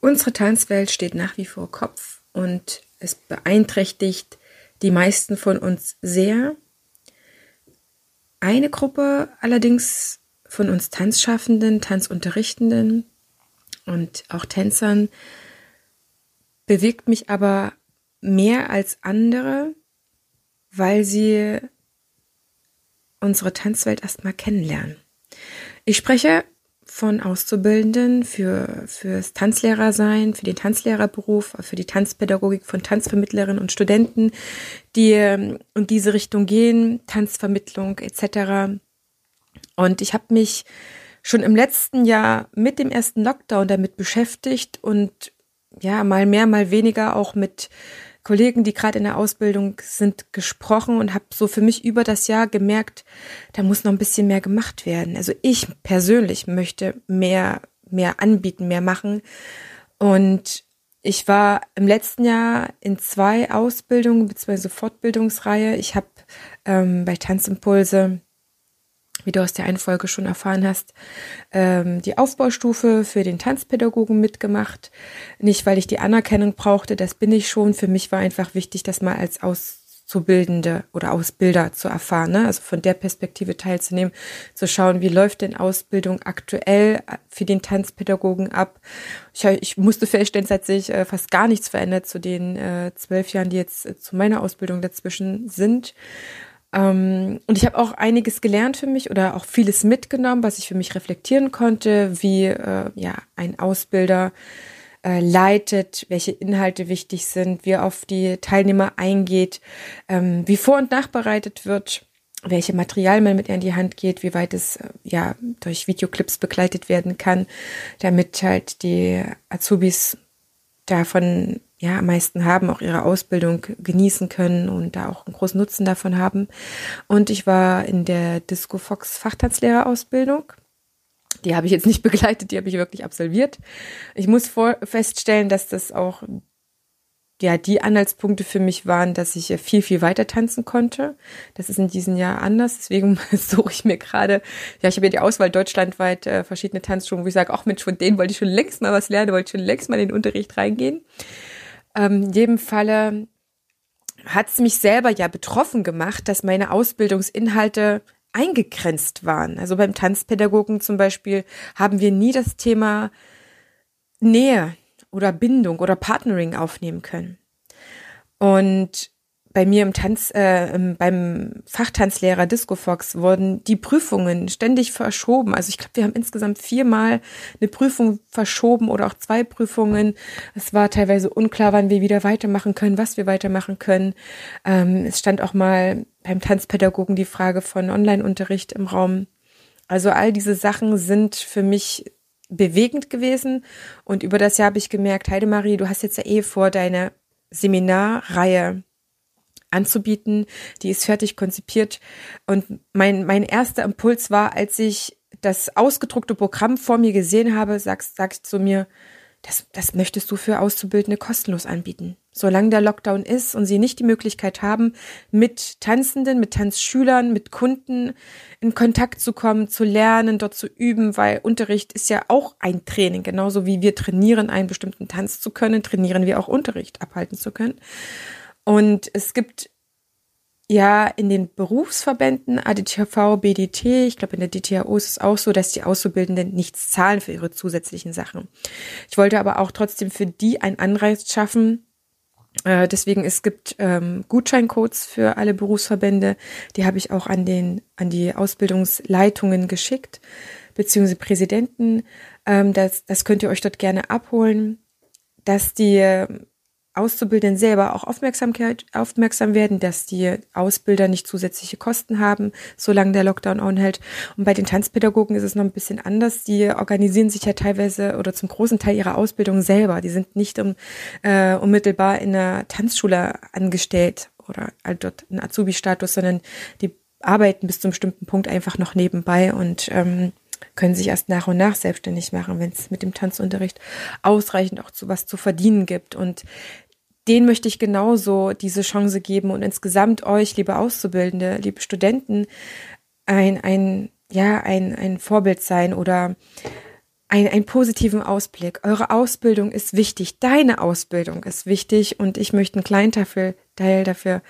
Unsere Tanzwelt steht nach wie vor Kopf und es beeinträchtigt die meisten von uns sehr. Eine Gruppe allerdings von uns Tanzschaffenden, Tanzunterrichtenden und auch Tänzern bewegt mich aber mehr als andere, weil sie unsere Tanzwelt erstmal kennenlernen. Ich spreche von Auszubildenden für fürs Tanzlehrersein, für den Tanzlehrerberuf, für die Tanzpädagogik von Tanzvermittlerinnen und Studenten, die ähm, in diese Richtung gehen, Tanzvermittlung etc. Und ich habe mich schon im letzten Jahr mit dem ersten Lockdown damit beschäftigt und ja, mal mehr, mal weniger auch mit Kollegen, die gerade in der Ausbildung sind, gesprochen und habe so für mich über das Jahr gemerkt, da muss noch ein bisschen mehr gemacht werden. Also ich persönlich möchte mehr, mehr anbieten, mehr machen. Und ich war im letzten Jahr in zwei Ausbildungen bzw. Fortbildungsreihe. Ich habe ähm, bei Tanzimpulse wie du aus der einen Folge schon erfahren hast, ähm, die Aufbaustufe für den Tanzpädagogen mitgemacht. Nicht, weil ich die Anerkennung brauchte, das bin ich schon. Für mich war einfach wichtig, das mal als Auszubildende oder Ausbilder zu erfahren. Ne? Also von der Perspektive teilzunehmen, zu schauen, wie läuft denn Ausbildung aktuell für den Tanzpädagogen ab. Ich, ich musste feststellen, es hat sich äh, fast gar nichts verändert zu den äh, zwölf Jahren, die jetzt äh, zu meiner Ausbildung dazwischen sind. Ähm, und ich habe auch einiges gelernt für mich oder auch vieles mitgenommen, was ich für mich reflektieren konnte, wie äh, ja ein Ausbilder äh, leitet, welche Inhalte wichtig sind, wie er auf die Teilnehmer eingeht, ähm, wie vor- und nachbereitet wird, welche Material man mit in die Hand geht, wie weit es äh, ja durch Videoclips begleitet werden kann, damit halt die Azubis davon ja am meisten haben, auch ihre Ausbildung genießen können und da auch einen großen Nutzen davon haben. Und ich war in der Disco Fox Fachtanzlehrerausbildung. Die habe ich jetzt nicht begleitet, die habe ich wirklich absolviert. Ich muss vor feststellen, dass das auch ja, die Anhaltspunkte für mich waren, dass ich viel, viel weiter tanzen konnte. Das ist in diesem Jahr anders. Deswegen suche ich mir gerade, ja, ich habe ja die Auswahl deutschlandweit äh, verschiedene Tanzschulen, wo ich sage, auch mit von denen wollte ich schon längst mal was lernen, wollte ich schon längst mal in den Unterricht reingehen. Ähm, in jedem Falle hat es mich selber ja betroffen gemacht, dass meine Ausbildungsinhalte eingegrenzt waren. Also beim Tanzpädagogen zum Beispiel haben wir nie das Thema Nähe oder Bindung oder Partnering aufnehmen können. Und bei mir im Tanz, äh, beim Fachtanzlehrer Disco Fox wurden die Prüfungen ständig verschoben. Also ich glaube, wir haben insgesamt viermal eine Prüfung verschoben oder auch zwei Prüfungen. Es war teilweise unklar, wann wir wieder weitermachen können, was wir weitermachen können. Ähm, es stand auch mal beim Tanzpädagogen die Frage von Online-Unterricht im Raum. Also all diese Sachen sind für mich bewegend gewesen. Und über das Jahr habe ich gemerkt, Heidemarie, du hast jetzt ja eh vor, deine Seminarreihe anzubieten. Die ist fertig konzipiert. Und mein, mein erster Impuls war, als ich das ausgedruckte Programm vor mir gesehen habe, sagst, sagst zu mir, das, das möchtest du für Auszubildende kostenlos anbieten. Solange der Lockdown ist und sie nicht die Möglichkeit haben, mit Tanzenden, mit Tanzschülern, mit Kunden in Kontakt zu kommen, zu lernen, dort zu üben, weil Unterricht ist ja auch ein Training. Genauso wie wir trainieren, einen bestimmten Tanz zu können, trainieren wir auch Unterricht abhalten zu können. Und es gibt ja in den Berufsverbänden ADTV, BDT, ich glaube in der DTAO ist es auch so, dass die Auszubildenden nichts zahlen für ihre zusätzlichen Sachen. Ich wollte aber auch trotzdem für die einen Anreiz schaffen, äh, deswegen, es gibt ähm, Gutscheincodes für alle Berufsverbände. Die habe ich auch an den, an die Ausbildungsleitungen geschickt, beziehungsweise Präsidenten. Ähm, das, das könnt ihr euch dort gerne abholen, dass die Auszubildenden selber auch Aufmerksamkeit, aufmerksam werden, dass die Ausbilder nicht zusätzliche Kosten haben, solange der Lockdown anhält. Und bei den Tanzpädagogen ist es noch ein bisschen anders. Die organisieren sich ja teilweise oder zum großen Teil ihrer Ausbildung selber. Die sind nicht um, äh, unmittelbar in einer Tanzschule angestellt oder halt dort einen Azubi-Status, sondern die arbeiten bis zum bestimmten Punkt einfach noch nebenbei und ähm, können sich erst nach und nach selbstständig machen, wenn es mit dem Tanzunterricht ausreichend auch zu was zu verdienen gibt. Und den möchte ich genauso diese Chance geben und insgesamt euch, liebe Auszubildende, liebe Studenten, ein, ein, ja, ein, ein Vorbild sein oder ein, einen positiven Ausblick. Eure Ausbildung ist wichtig. Deine Ausbildung ist wichtig und ich möchte einen kleinen Teil dafür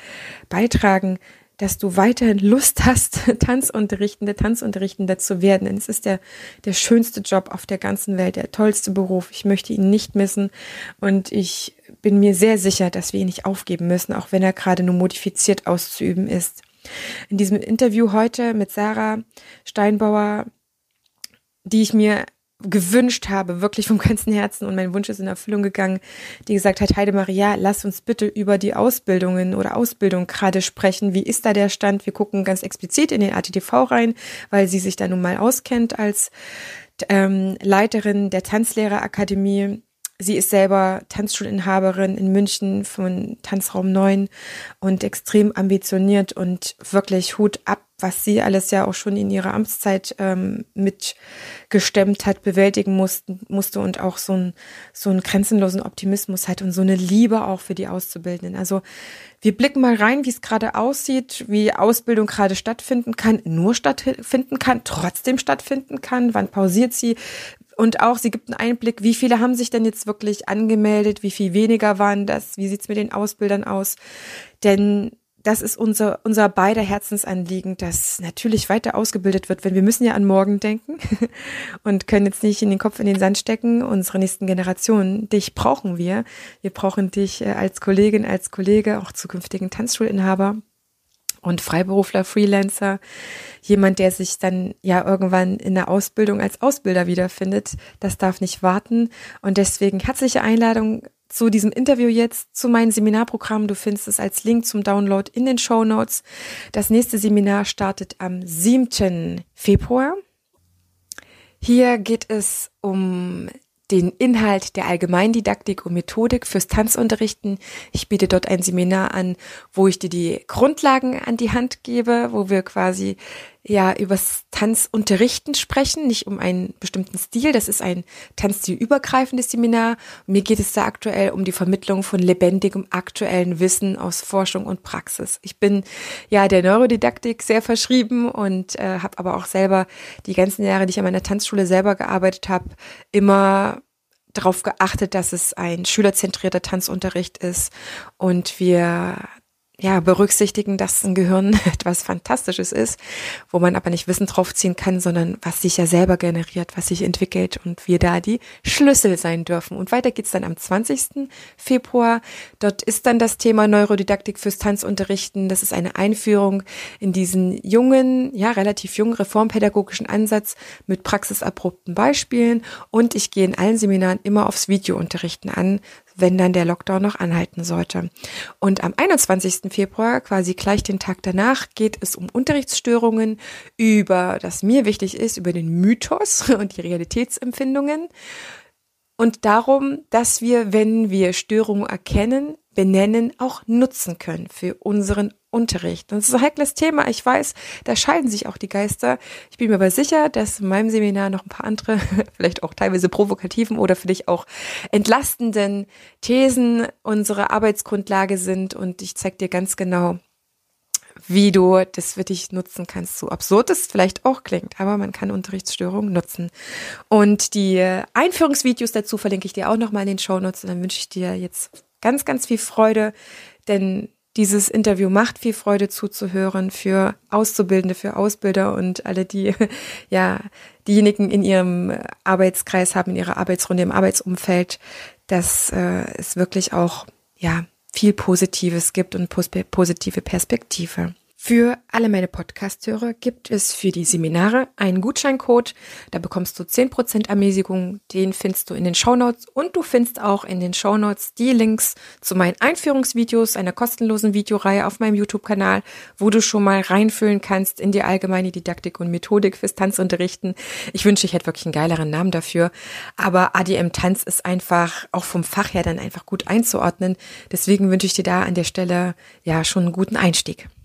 beitragen, dass du weiterhin Lust hast, Tanzunterrichtende, Tanzunterrichtende zu werden. Denn es ist der, der schönste Job auf der ganzen Welt, der tollste Beruf. Ich möchte ihn nicht missen und ich bin mir sehr sicher, dass wir ihn nicht aufgeben müssen, auch wenn er gerade nur modifiziert auszuüben ist. In diesem Interview heute mit Sarah Steinbauer, die ich mir gewünscht habe, wirklich vom ganzen Herzen und mein Wunsch ist in Erfüllung gegangen, die gesagt hat, Heide Maria, lass uns bitte über die Ausbildungen oder Ausbildung gerade sprechen. Wie ist da der Stand? Wir gucken ganz explizit in den ATTV rein, weil sie sich da nun mal auskennt als ähm, Leiterin der Tanzlehrerakademie Sie ist selber Tanzschulinhaberin in München von Tanzraum 9 und extrem ambitioniert und wirklich Hut ab, was sie alles ja auch schon in ihrer Amtszeit ähm, mitgestemmt hat, bewältigen mussten, musste und auch so, ein, so einen grenzenlosen Optimismus hat und so eine Liebe auch für die Auszubildenden. Also wir blicken mal rein, wie es gerade aussieht, wie Ausbildung gerade stattfinden kann, nur stattfinden kann, trotzdem stattfinden kann, wann pausiert sie, und auch, sie gibt einen Einblick, wie viele haben sich denn jetzt wirklich angemeldet, wie viel weniger waren das, wie sieht's mit den Ausbildern aus. Denn das ist unser, unser beider Herzensanliegen, dass natürlich weiter ausgebildet wird, wenn wir müssen ja an morgen denken und können jetzt nicht in den Kopf in den Sand stecken, unsere nächsten Generationen. Dich brauchen wir. Wir brauchen dich äh, als Kollegin, als Kollege, auch zukünftigen Tanzschulinhaber und Freiberufler, Freelancer, jemand, der sich dann ja irgendwann in der Ausbildung als Ausbilder wiederfindet, das darf nicht warten. Und deswegen herzliche Einladung zu diesem Interview jetzt, zu meinem Seminarprogramm. Du findest es als Link zum Download in den Show Notes. Das nächste Seminar startet am 7. Februar. Hier geht es um den Inhalt der Allgemeindidaktik und Methodik fürs Tanzunterrichten. Ich biete dort ein Seminar an, wo ich dir die Grundlagen an die Hand gebe, wo wir quasi ja übers Tanzunterrichten sprechen, nicht um einen bestimmten Stil. Das ist ein tanzstilübergreifendes Seminar. Mir geht es da aktuell um die Vermittlung von lebendigem aktuellen Wissen aus Forschung und Praxis. Ich bin ja der Neurodidaktik sehr verschrieben und äh, habe aber auch selber die ganzen Jahre, die ich an meiner Tanzschule selber gearbeitet habe, immer darauf geachtet, dass es ein schülerzentrierter Tanzunterricht ist und wir ja, berücksichtigen, dass ein Gehirn etwas Fantastisches ist, wo man aber nicht Wissen draufziehen kann, sondern was sich ja selber generiert, was sich entwickelt und wir da die Schlüssel sein dürfen. Und weiter geht's dann am 20. Februar. Dort ist dann das Thema Neurodidaktik fürs Tanzunterrichten. Das ist eine Einführung in diesen jungen, ja, relativ jungen reformpädagogischen Ansatz mit praxisabrupten Beispielen. Und ich gehe in allen Seminaren immer aufs Videounterrichten an, wenn dann der Lockdown noch anhalten sollte. Und am 21. Februar, quasi gleich den Tag danach, geht es um Unterrichtsstörungen, über das mir wichtig ist, über den Mythos und die Realitätsempfindungen und darum, dass wir, wenn wir Störungen erkennen, benennen, auch nutzen können für unseren Unterricht. Das ist ein heikles Thema. Ich weiß, da scheiden sich auch die Geister. Ich bin mir aber sicher, dass in meinem Seminar noch ein paar andere, vielleicht auch teilweise provokativen oder für dich auch entlastenden Thesen unsere Arbeitsgrundlage sind. Und ich zeige dir ganz genau, wie du das für dich nutzen kannst. So absurd es vielleicht auch klingt, aber man kann Unterrichtsstörungen nutzen. Und die Einführungsvideos dazu verlinke ich dir auch nochmal in den Show Notes. Und dann wünsche ich dir jetzt ganz, ganz viel Freude, denn dieses Interview macht viel Freude zuzuhören für Auszubildende, für Ausbilder und alle, die, ja, diejenigen in ihrem Arbeitskreis haben, in ihrer Arbeitsrunde, im Arbeitsumfeld, dass äh, es wirklich auch, ja, viel Positives gibt und positive Perspektive. Für alle meine Podcast-Hörer gibt es für die Seminare einen Gutscheincode. Da bekommst du 10% Ermäßigung. Den findest du in den Shownotes und du findest auch in den Shownotes die Links zu meinen Einführungsvideos, einer kostenlosen Videoreihe auf meinem YouTube-Kanal, wo du schon mal reinfühlen kannst in die allgemeine Didaktik und Methodik fürs Tanzunterrichten. Ich wünsche, ich hätte wirklich einen geileren Namen dafür. Aber ADM Tanz ist einfach auch vom Fach her dann einfach gut einzuordnen. Deswegen wünsche ich dir da an der Stelle ja schon einen guten Einstieg.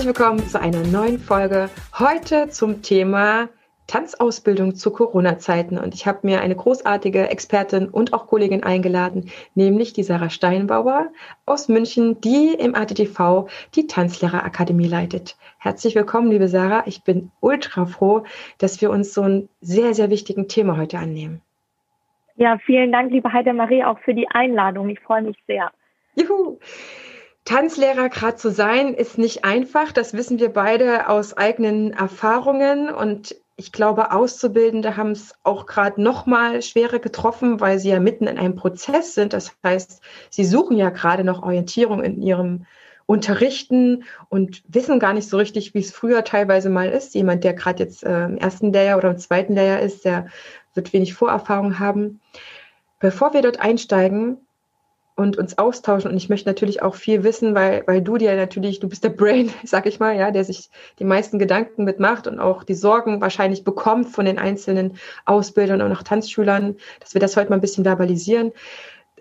Herzlich willkommen zu einer neuen Folge. Heute zum Thema Tanzausbildung zu Corona-Zeiten. Und ich habe mir eine großartige Expertin und auch Kollegin eingeladen, nämlich die Sarah Steinbauer aus München, die im ATTV die Tanzlehrerakademie leitet. Herzlich willkommen, liebe Sarah. Ich bin ultra froh, dass wir uns so ein sehr, sehr wichtigen Thema heute annehmen. Ja, vielen Dank, liebe Heidemarie, auch für die Einladung. Ich freue mich sehr. Juhu! Tanzlehrer gerade zu sein, ist nicht einfach. Das wissen wir beide aus eigenen Erfahrungen. Und ich glaube, Auszubildende haben es auch gerade noch mal schwerer getroffen, weil sie ja mitten in einem Prozess sind. Das heißt, sie suchen ja gerade noch Orientierung in ihrem Unterrichten und wissen gar nicht so richtig, wie es früher teilweise mal ist. Jemand, der gerade jetzt äh, im ersten Lehrjahr oder im zweiten Lehrjahr ist, der wird wenig Vorerfahrung haben. Bevor wir dort einsteigen, und uns austauschen. Und ich möchte natürlich auch viel wissen, weil, weil du dir natürlich, du bist der Brain, sag ich mal, ja, der sich die meisten Gedanken mitmacht und auch die Sorgen wahrscheinlich bekommt von den einzelnen Ausbildern und auch Tanzschülern, dass wir das heute mal ein bisschen verbalisieren.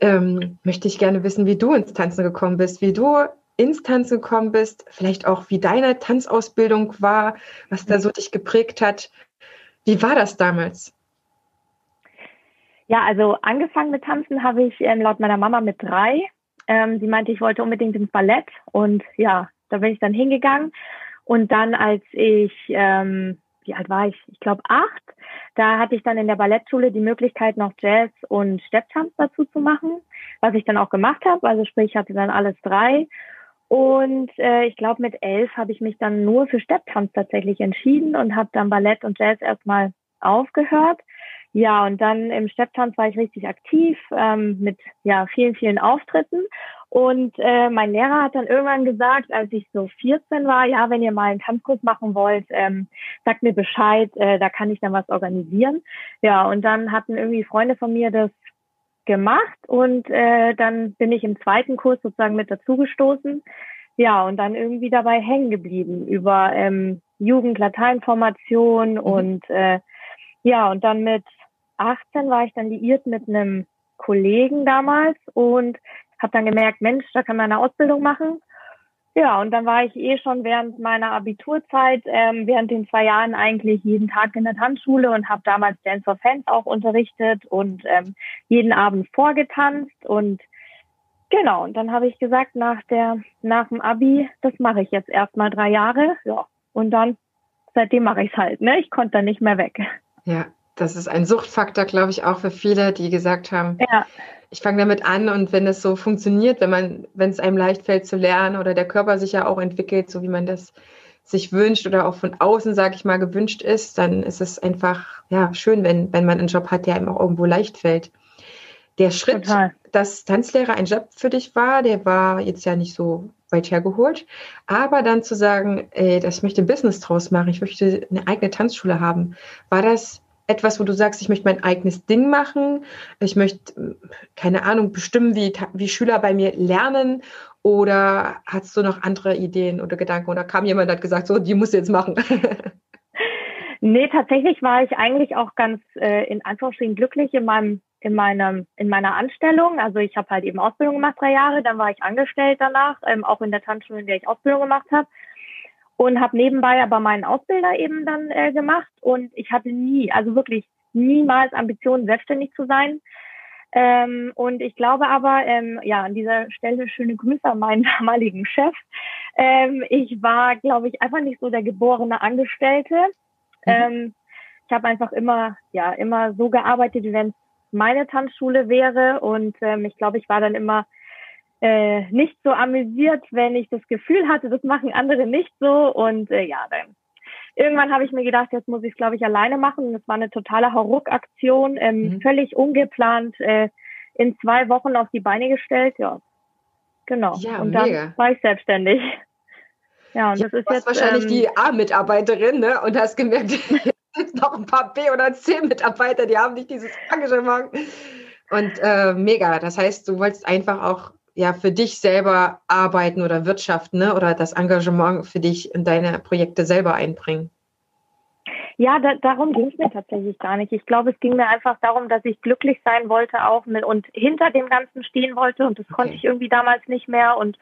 Ähm, möchte ich gerne wissen, wie du ins Tanzen gekommen bist, wie du ins Tanzen gekommen bist, vielleicht auch wie deine Tanzausbildung war, was da so dich geprägt hat. Wie war das damals? Ja, also angefangen mit Tanzen habe ich ähm, laut meiner Mama mit drei. Ähm, sie meinte, ich wollte unbedingt ins Ballett und ja, da bin ich dann hingegangen. Und dann, als ich, ähm, wie alt war ich? Ich glaube acht, da hatte ich dann in der Ballettschule die Möglichkeit, noch Jazz und Stepptanz dazu zu machen, was ich dann auch gemacht habe. Also sprich, ich hatte dann alles drei. Und äh, ich glaube, mit elf habe ich mich dann nur für Stepptanz tatsächlich entschieden und habe dann Ballett und Jazz erstmal aufgehört. Ja, und dann im Stepptanz war ich richtig aktiv ähm, mit ja vielen, vielen Auftritten. Und äh, mein Lehrer hat dann irgendwann gesagt, als ich so 14 war, ja, wenn ihr mal einen Tanzkurs machen wollt, ähm, sagt mir Bescheid, äh, da kann ich dann was organisieren. Ja, und dann hatten irgendwie Freunde von mir das gemacht und äh, dann bin ich im zweiten Kurs sozusagen mit dazugestoßen. Ja, und dann irgendwie dabei hängen geblieben über ähm, Jugend-Lateinformation mhm. und äh, ja, und dann mit 18 war ich dann liiert mit einem Kollegen damals und habe dann gemerkt, Mensch, da kann man eine Ausbildung machen. Ja, und dann war ich eh schon während meiner Abiturzeit, ähm, während den zwei Jahren eigentlich jeden Tag in der Tanzschule und habe damals Dance for Fans auch unterrichtet und ähm, jeden Abend vorgetanzt und genau, und dann habe ich gesagt, nach der, nach dem Abi, das mache ich jetzt erstmal drei Jahre, ja, und dann seitdem mache ich es halt, ne? Ich konnte dann nicht mehr weg. Ja, das ist ein Suchtfaktor, glaube ich, auch für viele, die gesagt haben, ja. ich fange damit an und wenn es so funktioniert, wenn man, wenn es einem leicht fällt zu lernen oder der Körper sich ja auch entwickelt, so wie man das sich wünscht oder auch von außen, sage ich mal, gewünscht ist, dann ist es einfach ja schön, wenn, wenn man einen Job hat, der einem auch irgendwo leicht fällt. Der Schritt, Total. dass Tanzlehrer ein Job für dich war, der war jetzt ja nicht so weit hergeholt. Aber dann zu sagen, ey, das, ich möchte ein Business draus machen, ich möchte eine eigene Tanzschule haben, war das etwas, wo du sagst, ich möchte mein eigenes Ding machen, ich möchte, keine Ahnung, bestimmen, wie, wie Schüler bei mir lernen oder hast du noch andere Ideen oder Gedanken oder kam jemand und hat gesagt, so, die musst du jetzt machen? nee, tatsächlich war ich eigentlich auch ganz äh, in Anführungsstrichen glücklich in meinem in meinem in meiner Anstellung. Also ich habe halt eben Ausbildung gemacht drei Jahre, dann war ich angestellt danach, ähm, auch in der Tanzschule, in der ich Ausbildung gemacht habe und habe nebenbei aber meinen Ausbilder eben dann äh, gemacht und ich hatte nie, also wirklich niemals Ambitionen, selbstständig zu sein. Ähm, und ich glaube aber, ähm, ja, an dieser Stelle schöne Grüße an meinen damaligen Chef. Ähm, ich war, glaube ich, einfach nicht so der geborene Angestellte. Mhm. Ähm, ich habe einfach immer, ja, immer so gearbeitet, wie wenn es meine Tanzschule wäre. Und ähm, ich glaube, ich war dann immer äh, nicht so amüsiert, wenn ich das Gefühl hatte, das machen andere nicht so. Und äh, ja, dann irgendwann habe ich mir gedacht, jetzt muss ich es, glaube ich, alleine machen. Das war eine totale Hauruck-Aktion, ähm, mhm. völlig ungeplant, äh, in zwei Wochen auf die Beine gestellt. Ja, genau. Ja, und dann mega. war ich selbstständig. Ja, und ja, das ist jetzt wahrscheinlich ähm, die A-Mitarbeiterin, ne? Und hast gemerkt, noch ein paar B- oder C-Mitarbeiter, die haben nicht dieses Engagement. Und äh, mega. Das heißt, du wolltest einfach auch ja für dich selber arbeiten oder wirtschaften ne? oder das Engagement für dich in deine Projekte selber einbringen. Ja, da, darum ging es mir tatsächlich gar nicht. Ich glaube, es ging mir einfach darum, dass ich glücklich sein wollte auch mit, und hinter dem Ganzen stehen wollte und das okay. konnte ich irgendwie damals nicht mehr und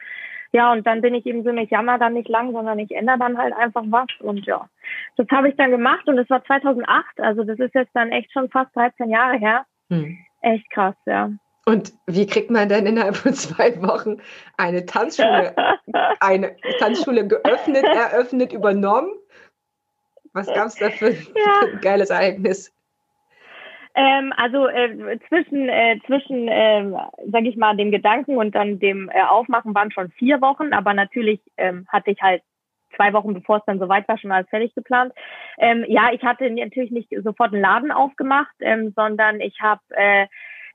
ja, und dann bin ich eben so, ich jammer dann nicht lang, sondern ich ändere dann halt einfach was und ja, das habe ich dann gemacht und es war 2008, also das ist jetzt dann echt schon fast 13 Jahre her. Hm. Echt krass, ja. Und wie kriegt man denn innerhalb von zwei Wochen eine Tanzschule, eine Tanzschule geöffnet, eröffnet, übernommen? Was gab es da für ja. ein geiles Ereignis? Ähm, also äh, zwischen, äh, zwischen äh, sage ich mal, dem Gedanken und dann dem äh, Aufmachen waren schon vier Wochen, aber natürlich ähm, hatte ich halt zwei Wochen bevor es dann soweit war, schon alles fertig geplant. Ähm, ja, ich hatte natürlich nicht sofort einen Laden aufgemacht, ähm, sondern ich habe äh,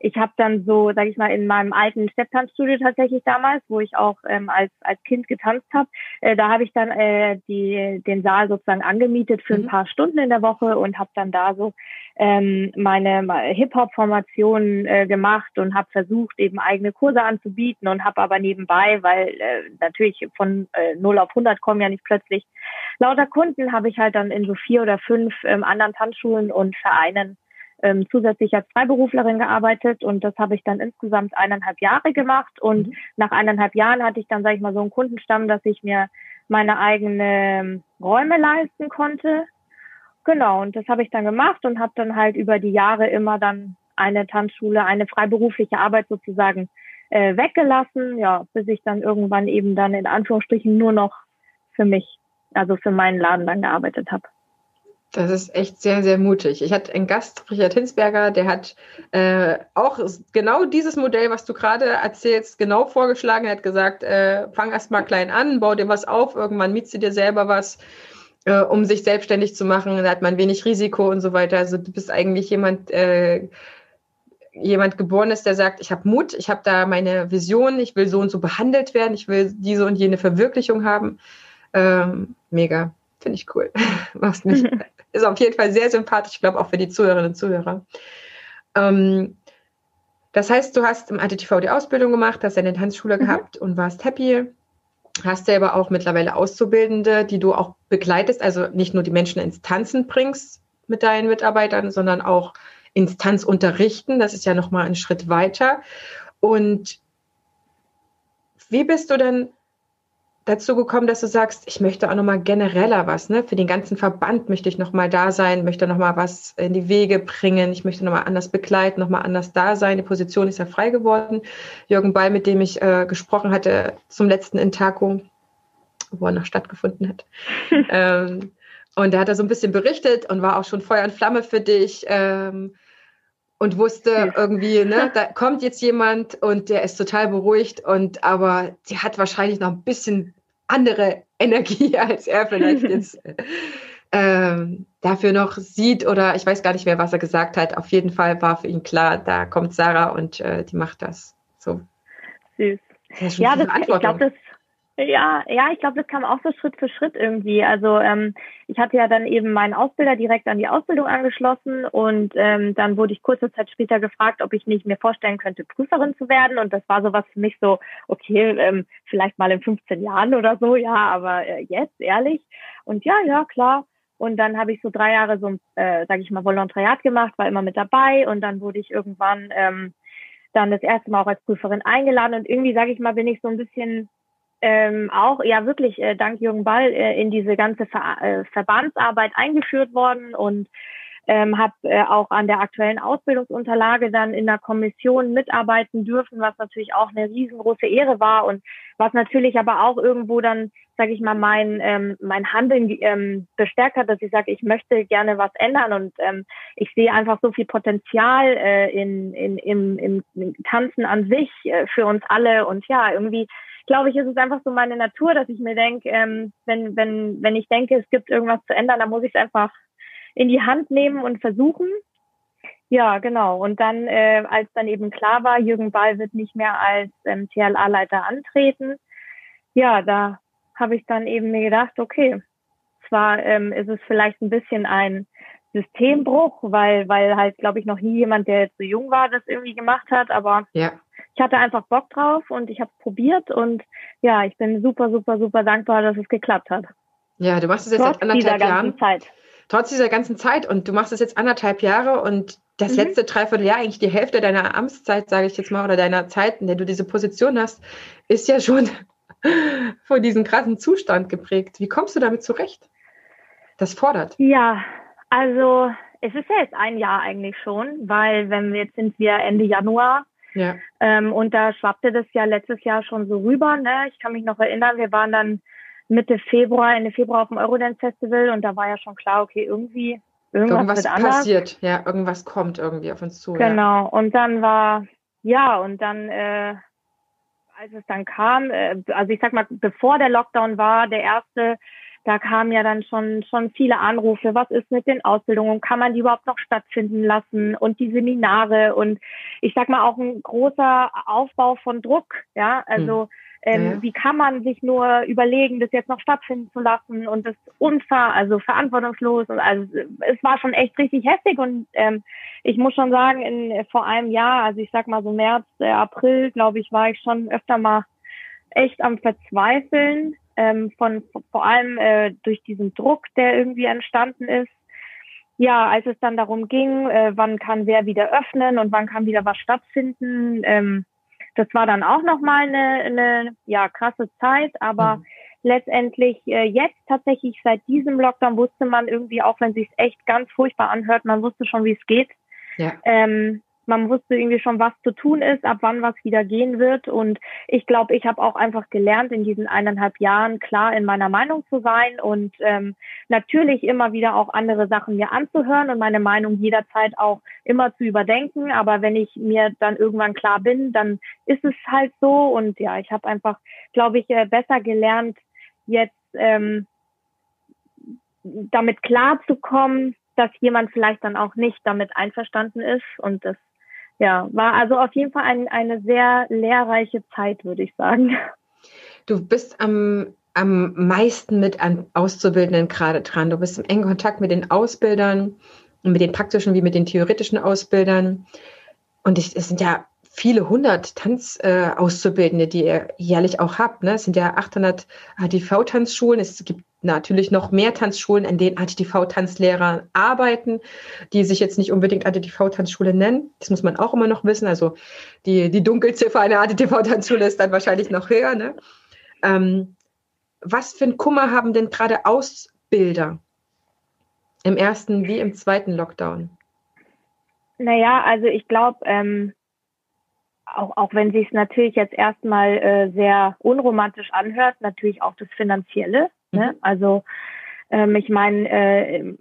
ich habe dann so, sage ich mal, in meinem alten Stepptanzstudio tatsächlich damals, wo ich auch ähm, als als Kind getanzt habe, äh, da habe ich dann äh, die den Saal sozusagen angemietet für mhm. ein paar Stunden in der Woche und habe dann da so ähm, meine Hip-Hop-Formation äh, gemacht und habe versucht, eben eigene Kurse anzubieten und habe aber nebenbei, weil äh, natürlich von äh, 0 auf 100 kommen ja nicht plötzlich lauter Kunden, habe ich halt dann in so vier oder fünf ähm, anderen Tanzschulen und Vereinen ähm, zusätzlich als Freiberuflerin gearbeitet und das habe ich dann insgesamt eineinhalb Jahre gemacht und mhm. nach eineinhalb Jahren hatte ich dann, sage ich mal, so einen Kundenstamm, dass ich mir meine eigenen Räume leisten konnte. Genau, und das habe ich dann gemacht und habe dann halt über die Jahre immer dann eine Tanzschule, eine freiberufliche Arbeit sozusagen äh, weggelassen, ja, bis ich dann irgendwann eben dann in Anführungsstrichen nur noch für mich, also für meinen Laden dann gearbeitet habe. Das ist echt sehr, sehr mutig. Ich hatte einen Gast, Richard Hinsberger, der hat äh, auch genau dieses Modell, was du gerade erzählst, genau vorgeschlagen. Er hat gesagt, äh, fang erst mal klein an, bau dir was auf, irgendwann mietst du dir selber was, äh, um sich selbstständig zu machen. Da hat man wenig Risiko und so weiter. Also du bist eigentlich jemand, äh, jemand geboren ist, der sagt, ich habe Mut, ich habe da meine Vision, ich will so und so behandelt werden, ich will diese und jene Verwirklichung haben. Ähm, mega. Finde ich cool. Machst mich, ist auf jeden Fall sehr sympathisch, ich glaube auch für die Zuhörerinnen und Zuhörer. Ähm, das heißt, du hast im ATTV die Ausbildung gemacht, hast eine Tanzschule mhm. gehabt und warst happy. Hast selber auch mittlerweile Auszubildende, die du auch begleitest, also nicht nur die Menschen ins Tanzen bringst mit deinen Mitarbeitern, sondern auch ins Tanzunterrichten. Das ist ja nochmal ein Schritt weiter. Und wie bist du denn dazu gekommen, dass du sagst, ich möchte auch nochmal genereller was, ne? Für den ganzen Verband möchte ich nochmal da sein, möchte nochmal was in die Wege bringen, ich möchte nochmal anders begleiten, nochmal anders da sein. Die Position ist ja frei geworden. Jürgen Ball, mit dem ich äh, gesprochen hatte zum letzten Intaco, wo er noch stattgefunden hat. ähm, und da hat er so ein bisschen berichtet und war auch schon Feuer und Flamme für dich. Ähm, und wusste irgendwie, ne, da kommt jetzt jemand und der ist total beruhigt und aber sie hat wahrscheinlich noch ein bisschen andere Energie, als er vielleicht jetzt ähm, dafür noch sieht oder ich weiß gar nicht mehr, was er gesagt hat. Auf jeden Fall war für ihn klar, da kommt Sarah und äh, die macht das. So. Süß. Das ja, das, ich glaube, das ja, ja, ich glaube, das kam auch so Schritt für Schritt irgendwie. Also ähm, ich hatte ja dann eben meinen Ausbilder direkt an die Ausbildung angeschlossen und ähm, dann wurde ich kurze Zeit später gefragt, ob ich nicht mir vorstellen könnte, Prüferin zu werden. Und das war sowas für mich so, okay, ähm, vielleicht mal in 15 Jahren oder so, ja, aber äh, jetzt, ehrlich. Und ja, ja, klar. Und dann habe ich so drei Jahre so, äh, sage ich mal, Volontariat gemacht, war immer mit dabei und dann wurde ich irgendwann ähm, dann das erste Mal auch als Prüferin eingeladen und irgendwie, sage ich mal, bin ich so ein bisschen ähm, auch ja wirklich äh, dank Jürgen Ball äh, in diese ganze Ver äh, Verbandsarbeit eingeführt worden und ähm, habe äh, auch an der aktuellen Ausbildungsunterlage dann in der Kommission mitarbeiten dürfen, was natürlich auch eine riesengroße Ehre war und was natürlich aber auch irgendwo dann, sage ich mal, mein ähm, mein Handeln ähm, bestärkt hat, dass ich sage, ich möchte gerne was ändern und ähm, ich sehe einfach so viel Potenzial äh, in, in im, im Tanzen an sich äh, für uns alle und ja irgendwie glaube ich, ist es einfach so meine Natur, dass ich mir denke, ähm, wenn, wenn, wenn ich denke, es gibt irgendwas zu ändern, dann muss ich es einfach in die Hand nehmen und versuchen. Ja, genau. Und dann, äh, als dann eben klar war, Jürgen Ball wird nicht mehr als ähm, TLA-Leiter antreten, ja, da habe ich dann eben mir gedacht, okay, zwar ähm, ist es vielleicht ein bisschen ein Systembruch, weil, weil halt, glaube ich, noch nie jemand, der jetzt so jung war, das irgendwie gemacht hat. Aber ja. Ich hatte einfach Bock drauf und ich habe es probiert und ja, ich bin super, super, super dankbar, dass es geklappt hat. Ja, du machst es jetzt Trotz seit anderthalb dieser Jahren. Zeit. Trotz dieser ganzen Zeit und du machst es jetzt anderthalb Jahre und das mhm. letzte Dreivierteljahr, eigentlich die Hälfte deiner Amtszeit, sage ich jetzt mal, oder deiner Zeit, in der du diese Position hast, ist ja schon von diesem krassen Zustand geprägt. Wie kommst du damit zurecht? Das fordert. Ja, also es ist ja jetzt ein Jahr eigentlich schon, weil wenn wir jetzt sind wir Ende Januar ja. ähm, und da schwappte das ja letztes Jahr schon so rüber. Ne? Ich kann mich noch erinnern, wir waren dann Mitte Februar, Ende Februar auf dem Eurodance Festival und da war ja schon klar, okay, irgendwie irgendwas, irgendwas wird anders. passiert, ja, irgendwas kommt irgendwie auf uns zu. Genau. Ja. Und dann war ja und dann äh, als es dann kam, äh, also ich sag mal, bevor der Lockdown war, der erste da kamen ja dann schon, schon viele Anrufe. Was ist mit den Ausbildungen? Kann man die überhaupt noch stattfinden lassen? Und die Seminare und ich sag mal auch ein großer Aufbau von Druck. Ja, also, hm. ähm, ja. wie kann man sich nur überlegen, das jetzt noch stattfinden zu lassen und das unfair, also verantwortungslos und also es war schon echt richtig heftig und ähm, ich muss schon sagen, in, vor einem Jahr, also ich sag mal so März, äh, April, glaube ich, war ich schon öfter mal echt am Verzweifeln, ähm, von vor allem äh, durch diesen Druck, der irgendwie entstanden ist. Ja, als es dann darum ging, äh, wann kann wer wieder öffnen und wann kann wieder was stattfinden, ähm, das war dann auch nochmal eine, eine ja, krasse Zeit, aber mhm. letztendlich äh, jetzt tatsächlich seit diesem Lockdown wusste man irgendwie, auch wenn sich echt ganz furchtbar anhört, man wusste schon, wie es geht. Ja. Ähm, man wusste irgendwie schon, was zu tun ist, ab wann was wieder gehen wird. Und ich glaube, ich habe auch einfach gelernt, in diesen eineinhalb Jahren klar in meiner Meinung zu sein und ähm, natürlich immer wieder auch andere Sachen mir anzuhören und meine Meinung jederzeit auch immer zu überdenken. Aber wenn ich mir dann irgendwann klar bin, dann ist es halt so. Und ja, ich habe einfach, glaube ich, äh, besser gelernt, jetzt ähm, damit klarzukommen, dass jemand vielleicht dann auch nicht damit einverstanden ist und das ja, war also auf jeden Fall ein, eine sehr lehrreiche Zeit, würde ich sagen. Du bist am, am meisten mit an Auszubildenden gerade dran. Du bist im engen Kontakt mit den Ausbildern, mit den praktischen wie mit den theoretischen Ausbildern. Und es sind ja viele hundert Tanzauszubildende, äh, die ihr jährlich auch habt. Ne? Es sind ja 800 ATV-Tanzschulen. Es gibt natürlich noch mehr Tanzschulen, in denen ATTV-Tanzlehrer arbeiten, die sich jetzt nicht unbedingt ATTV-Tanzschule nennen. Das muss man auch immer noch wissen. Also die, die Dunkelziffer einer ATTV-Tanzschule ist dann wahrscheinlich noch höher. Ne? Ähm, was für ein Kummer haben denn gerade Ausbilder im ersten wie im zweiten Lockdown? Naja, also ich glaube, ähm, auch, auch wenn sich es natürlich jetzt erstmal äh, sehr unromantisch anhört, natürlich auch das Finanzielle. Ne? Mhm. Also ähm, ich meine, äh,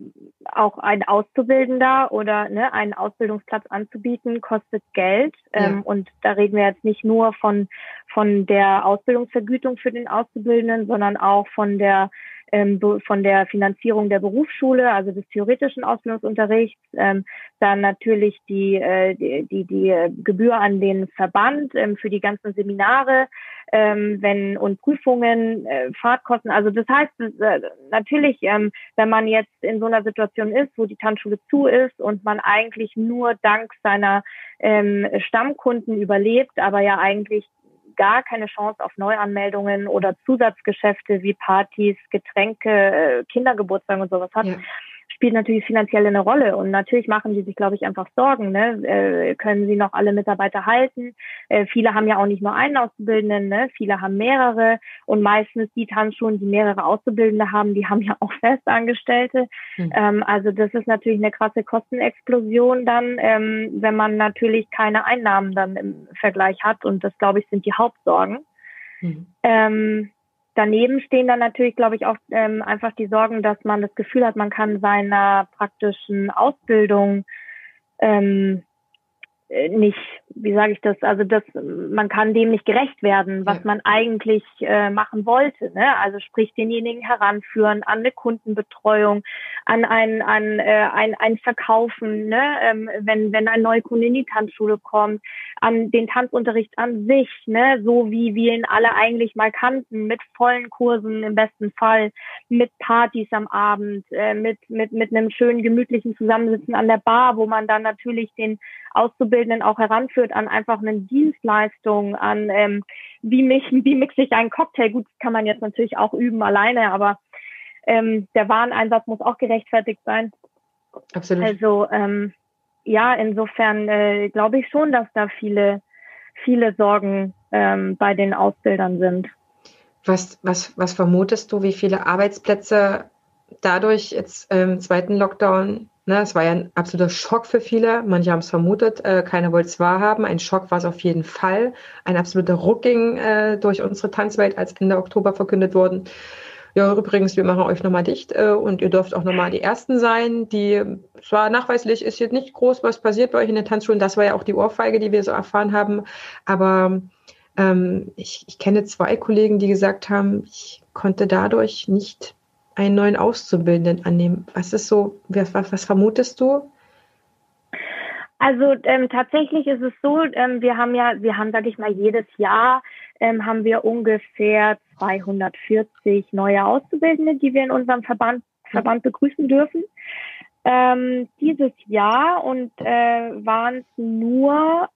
auch ein Auszubildender oder ne, einen Ausbildungsplatz anzubieten, kostet Geld. Ähm, ja. Und da reden wir jetzt nicht nur von, von der Ausbildungsvergütung für den Auszubildenden, sondern auch von der ähm, von der Finanzierung der Berufsschule, also des theoretischen Ausbildungsunterrichts, ähm, dann natürlich die, äh, die, die, die Gebühr an den Verband ähm, für die ganzen Seminare, ähm, wenn und Prüfungen, äh, Fahrtkosten. Also das heißt äh, natürlich, ähm, wenn man jetzt in so einer Situation ist, wo die Tanzschule zu ist und man eigentlich nur dank seiner ähm, Stammkunden überlebt, aber ja eigentlich gar keine Chance auf Neuanmeldungen oder Zusatzgeschäfte wie Partys, Getränke, äh, Kindergeburtstage und sowas hat, ja spielt natürlich finanziell eine Rolle. Und natürlich machen die sich, glaube ich, einfach Sorgen. Ne? Äh, können sie noch alle Mitarbeiter halten? Äh, viele haben ja auch nicht nur einen Auszubildenden, ne? viele haben mehrere. Und meistens die Tanzschulen, die mehrere Auszubildende haben, die haben ja auch Festangestellte. Mhm. Ähm, also das ist natürlich eine krasse Kostenexplosion dann, ähm, wenn man natürlich keine Einnahmen dann im Vergleich hat. Und das, glaube ich, sind die Hauptsorgen. Mhm. Ähm, daneben stehen dann natürlich, glaube ich, auch ähm, einfach die Sorgen, dass man das Gefühl hat, man kann seiner praktischen Ausbildung ähm, äh, nicht, wie sage ich das, also das, man kann dem nicht gerecht werden, was ja. man eigentlich äh, machen wollte. Ne? Also sprich denjenigen heranführen an eine Kundenbetreuung, an ein, an äh, ein, ein Verkaufen, ne? ähm, wenn, wenn ein neuer Kunde in die Tanzschule kommt, an den Tanzunterricht an sich, ne? so wie wir ihn alle eigentlich mal kannten, mit vollen Kursen im besten Fall, mit Partys am Abend, äh, mit, mit, mit einem schönen gemütlichen Zusammensitzen an der Bar, wo man dann natürlich den Auszubildenden auch heranführt an einfach eine Dienstleistung, an ähm, wie, mich, wie mixe ich einen Cocktail. Gut, das kann man jetzt natürlich auch üben alleine, aber ähm, der Wareneinsatz muss auch gerechtfertigt sein. Absolut. Also ähm, ja, insofern äh, glaube ich schon, dass da viele, viele Sorgen ähm, bei den Ausbildern sind. Was, was, was vermutest du, wie viele Arbeitsplätze dadurch jetzt im zweiten Lockdown Ne, es war ja ein absoluter Schock für viele. Manche haben es vermutet, äh, keiner wollte es wahrhaben. Ein Schock war es auf jeden Fall. Ein absoluter Ruck ging äh, durch unsere Tanzwelt, als Ende Oktober verkündet wurden. Ja, übrigens, wir machen euch nochmal dicht äh, und ihr dürft auch nochmal die Ersten sein, die zwar nachweislich ist jetzt nicht groß, was passiert bei euch in den Tanzschulen. Das war ja auch die Ohrfeige, die wir so erfahren haben. Aber ähm, ich, ich kenne zwei Kollegen, die gesagt haben, ich konnte dadurch nicht einen neuen Auszubildenden annehmen? Was ist so, was, was vermutest du? Also ähm, tatsächlich ist es so, ähm, wir haben ja, wir haben, sage ich mal, jedes Jahr ähm, haben wir ungefähr 240 neue Auszubildende, die wir in unserem Verband, Verband begrüßen dürfen. Ähm, dieses Jahr und äh, waren es nur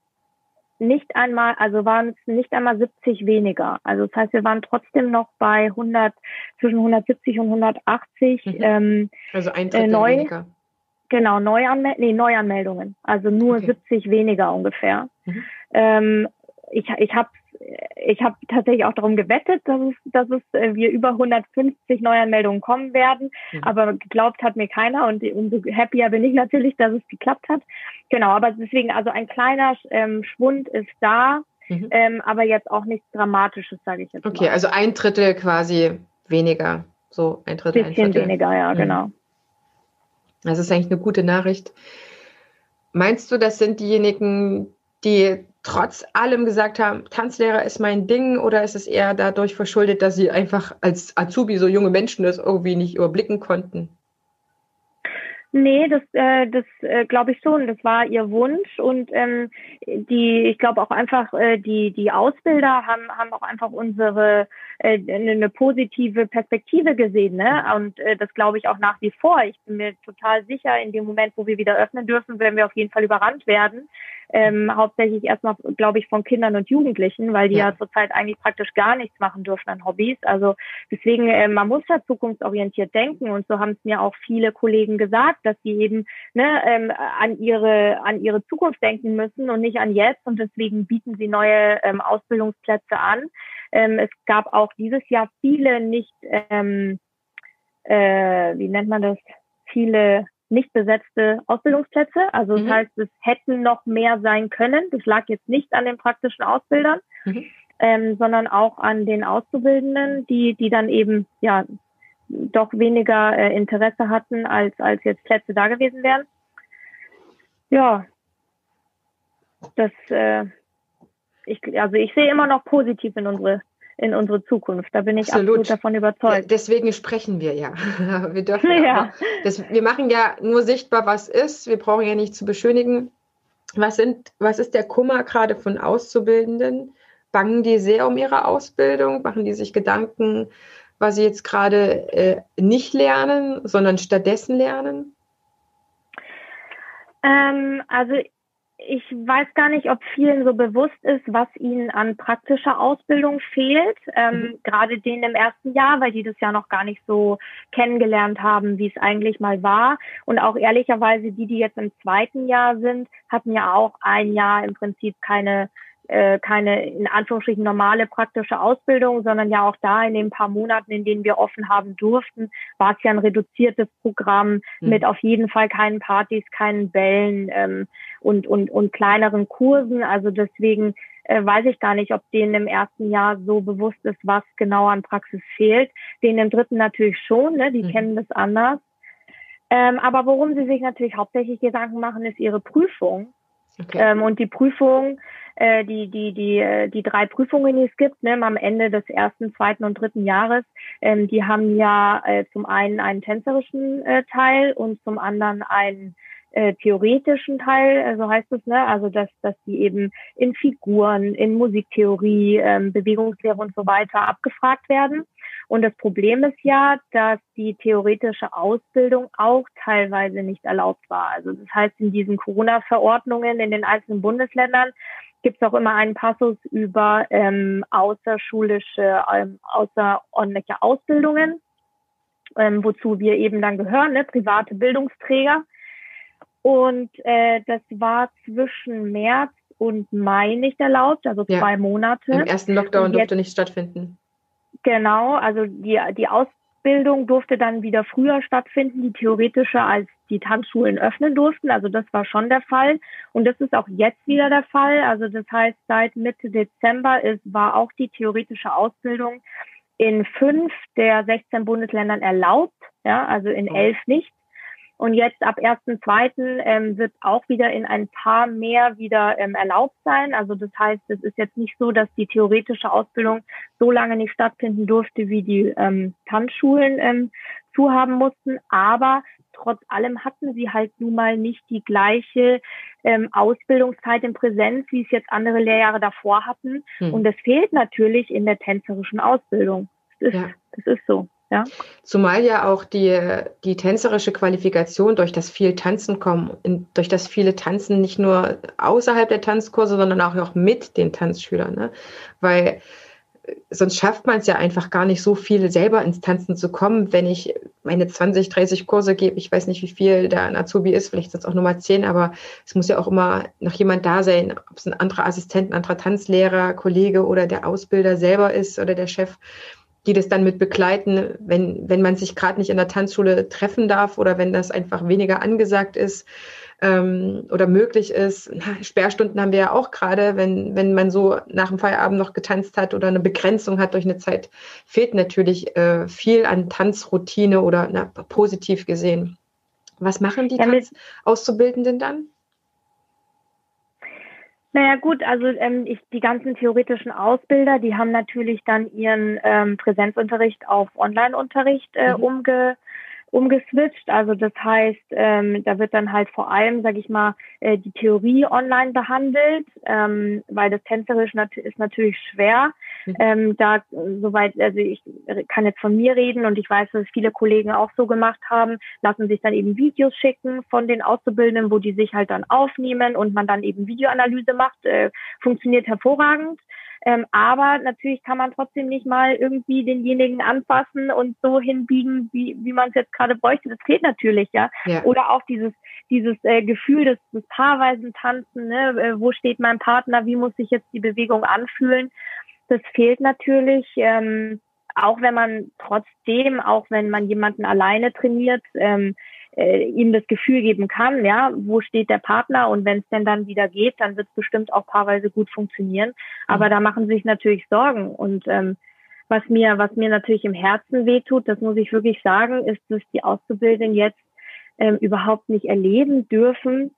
nicht einmal, also waren es nicht einmal 70 weniger. Also das heißt, wir waren trotzdem noch bei 100, zwischen 170 und 180. Mhm. Ähm, also ein Drittel äh, neu, weniger. Genau, Neuanmel nee, Neuanmeldungen. Also nur okay. 70 weniger ungefähr. Mhm. Ähm, ich ich habe ich habe tatsächlich auch darum gewettet, dass es, dass es äh, wir über 150 Neuanmeldungen kommen werden. Mhm. Aber geglaubt hat mir keiner und umso happier bin ich natürlich, dass es geklappt hat. Genau, aber deswegen, also ein kleiner ähm, Schwund ist da, mhm. ähm, aber jetzt auch nichts Dramatisches, sage ich jetzt okay, mal. Okay, also ein Drittel quasi weniger. So ein Drittel. Bisschen ein Drittel. weniger, ja, mhm. genau. Das ist eigentlich eine gute Nachricht. Meinst du, das sind diejenigen, die trotz allem gesagt haben, Tanzlehrer ist mein Ding oder ist es eher dadurch verschuldet, dass sie einfach als Azubi so junge Menschen das irgendwie nicht überblicken konnten? Nee, das, äh, das äh, glaube ich schon. Das war ihr Wunsch und ähm, die, ich glaube auch einfach äh, die die Ausbilder haben haben auch einfach unsere äh, eine positive Perspektive gesehen, ne? Und äh, das glaube ich auch nach wie vor. Ich bin mir total sicher, in dem Moment, wo wir wieder öffnen dürfen, werden wir auf jeden Fall überrannt werden ähm, hauptsächlich erstmal, glaube ich, von Kindern und Jugendlichen, weil die ja, ja zurzeit eigentlich praktisch gar nichts machen dürfen an Hobbys. Also deswegen, äh, man muss da zukunftsorientiert denken und so haben es mir auch viele Kollegen gesagt, dass sie eben ne, ähm, an ihre an ihre Zukunft denken müssen und nicht an jetzt und deswegen bieten sie neue ähm, Ausbildungsplätze an. Ähm, es gab auch dieses Jahr viele nicht, ähm, äh, wie nennt man das, viele nicht besetzte Ausbildungsplätze. Also das mhm. heißt, es hätten noch mehr sein können. Das lag jetzt nicht an den praktischen Ausbildern, mhm. ähm, sondern auch an den Auszubildenden, die, die dann eben ja doch weniger äh, Interesse hatten, als, als jetzt Plätze da gewesen wären. Ja, das äh, ich, also ich sehe immer noch positiv in unsere in unsere Zukunft. Da bin ich absolut, absolut davon überzeugt. Deswegen sprechen wir ja. Wir dürfen ja. Das, wir machen ja nur sichtbar, was ist. Wir brauchen ja nicht zu beschönigen. Was sind, was ist der Kummer gerade von Auszubildenden? Bangen die sehr um ihre Ausbildung? Machen die sich Gedanken, was sie jetzt gerade äh, nicht lernen, sondern stattdessen lernen? Ähm, also ich weiß gar nicht, ob vielen so bewusst ist, was ihnen an praktischer Ausbildung fehlt, ähm, mhm. gerade denen im ersten Jahr, weil die das ja noch gar nicht so kennengelernt haben, wie es eigentlich mal war. Und auch ehrlicherweise die, die jetzt im zweiten Jahr sind, hatten ja auch ein Jahr im Prinzip keine äh, keine in Anführungsstrichen normale praktische Ausbildung, sondern ja auch da in den paar Monaten, in denen wir offen haben durften, war es ja ein reduziertes Programm mhm. mit auf jeden Fall keinen Partys, keinen Bällen ähm, und, und, und kleineren Kursen. Also deswegen äh, weiß ich gar nicht, ob denen im ersten Jahr so bewusst ist, was genau an Praxis fehlt. Denen im dritten natürlich schon, ne? die mhm. kennen das anders. Ähm, aber worum sie sich natürlich hauptsächlich Gedanken machen, ist ihre Prüfung. Okay. Ähm, und die Prüfung, äh, die, die, die, äh, die drei Prüfungen, die es gibt, ne, am Ende des ersten, zweiten und dritten Jahres, ähm, die haben ja äh, zum einen einen tänzerischen äh, Teil und zum anderen einen äh, theoretischen Teil, äh, so heißt es, ne? Also dass, dass die eben in Figuren, in Musiktheorie, ähm, Bewegungslehre und so weiter abgefragt werden. Und das Problem ist ja, dass die theoretische Ausbildung auch teilweise nicht erlaubt war. Also das heißt, in diesen Corona-Verordnungen in den einzelnen Bundesländern gibt es auch immer einen Passus über ähm, außerschulische, ähm, außerordentliche Ausbildungen, ähm, wozu wir eben dann gehören, ne, private Bildungsträger. Und äh, das war zwischen März und Mai nicht erlaubt, also ja. zwei Monate. Im ersten Lockdown jetzt, durfte nicht stattfinden. Genau, also die, die Ausbildung durfte dann wieder früher stattfinden, die theoretische, als die Tanzschulen öffnen durften. Also das war schon der Fall. Und das ist auch jetzt wieder der Fall. Also das heißt, seit Mitte Dezember ist, war auch die theoretische Ausbildung in fünf der 16 Bundesländern erlaubt, ja, also in oh. elf nicht. Und jetzt ab 1.2. Ähm, wird auch wieder in ein paar mehr wieder ähm, erlaubt sein. Also das heißt, es ist jetzt nicht so, dass die theoretische Ausbildung so lange nicht stattfinden durfte, wie die ähm, Tanzschulen ähm, zu haben mussten. Aber trotz allem hatten sie halt nun mal nicht die gleiche ähm, Ausbildungszeit in Präsenz, wie es jetzt andere Lehrjahre davor hatten. Hm. Und das fehlt natürlich in der tänzerischen Ausbildung. Das ist, ja. das ist so. Ja. Zumal ja auch die, die tänzerische Qualifikation durch das viel Tanzen kommen, in, durch das viele Tanzen nicht nur außerhalb der Tanzkurse, sondern auch, auch mit den Tanzschülern. Ne? Weil äh, sonst schafft man es ja einfach gar nicht so viel selber ins Tanzen zu kommen, wenn ich meine 20, 30 Kurse gebe. Ich weiß nicht, wie viel da ein Azubi ist, vielleicht sind es auch Nummer 10, aber es muss ja auch immer noch jemand da sein, ob es ein anderer Assistent, ein anderer Tanzlehrer, Kollege oder der Ausbilder selber ist oder der Chef die das dann mit begleiten, wenn, wenn man sich gerade nicht in der Tanzschule treffen darf oder wenn das einfach weniger angesagt ist ähm, oder möglich ist. Na, Sperrstunden haben wir ja auch gerade, wenn, wenn man so nach dem Feierabend noch getanzt hat oder eine Begrenzung hat durch eine Zeit, fehlt natürlich äh, viel an Tanzroutine oder na, positiv gesehen. Was machen die ja, Tanzauszubildenden dann? Naja gut, also ähm, ich, die ganzen theoretischen Ausbilder, die haben natürlich dann ihren ähm, Präsenzunterricht auf Online-Unterricht äh, mhm. umge umgeswitcht. Also das heißt, ähm, da wird dann halt vor allem, sage ich mal, äh, die Theorie online behandelt, ähm, weil das Tänzerisch nat ist natürlich schwer. Mhm. Ähm, da soweit, also ich kann jetzt von mir reden und ich weiß, dass viele Kollegen auch so gemacht haben, lassen sich dann eben Videos schicken von den Auszubildenden, wo die sich halt dann aufnehmen und man dann eben Videoanalyse macht. Äh, funktioniert hervorragend. Ähm, aber natürlich kann man trotzdem nicht mal irgendwie denjenigen anfassen und so hinbiegen, wie, wie man es jetzt gerade bräuchte. Das fehlt natürlich, ja. ja. Oder auch dieses, dieses äh, Gefühl des, des paarweisen Tanzen, ne? Äh, wo steht mein Partner, wie muss sich jetzt die Bewegung anfühlen. Das fehlt natürlich. Ähm, auch wenn man trotzdem, auch wenn man jemanden alleine trainiert, ähm, äh, ihm das Gefühl geben kann, ja, wo steht der Partner und wenn es denn dann wieder geht, dann wird es bestimmt auch paarweise gut funktionieren. Aber mhm. da machen sich natürlich Sorgen und ähm, was mir, was mir natürlich im Herzen wehtut, das muss ich wirklich sagen, ist, dass die Auszubildenden jetzt ähm, überhaupt nicht erleben dürfen,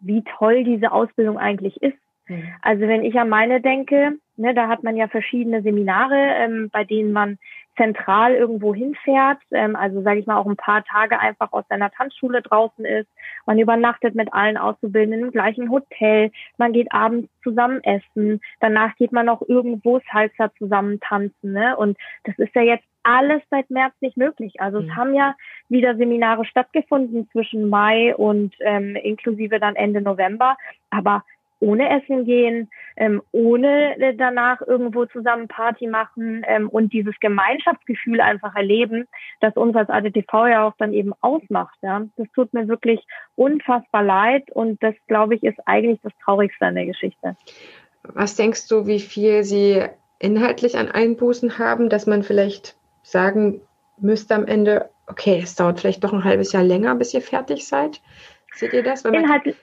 wie toll diese Ausbildung eigentlich ist. Mhm. Also wenn ich an meine denke, ne, da hat man ja verschiedene Seminare, ähm, bei denen man zentral irgendwo hinfährt, ähm, also sage ich mal auch ein paar Tage einfach aus seiner Tanzschule draußen ist. Man übernachtet mit allen Auszubildenden im gleichen Hotel. Man geht abends zusammen essen. Danach geht man auch irgendwo Salsa zusammen tanzen. Ne? Und das ist ja jetzt alles seit März nicht möglich. Also mhm. es haben ja wieder Seminare stattgefunden zwischen Mai und ähm, inklusive dann Ende November. Aber ohne Essen gehen, ähm, ohne äh, danach irgendwo zusammen Party machen ähm, und dieses Gemeinschaftsgefühl einfach erleben, das uns als ADTV ja auch dann eben ausmacht. Ja, das tut mir wirklich unfassbar leid und das glaube ich ist eigentlich das Traurigste an der Geschichte. Was denkst du, wie viel Sie inhaltlich an Einbußen haben, dass man vielleicht sagen müsste am Ende, okay, es dauert vielleicht doch ein halbes Jahr länger, bis ihr fertig seid? Seht ihr das? Inhaltlich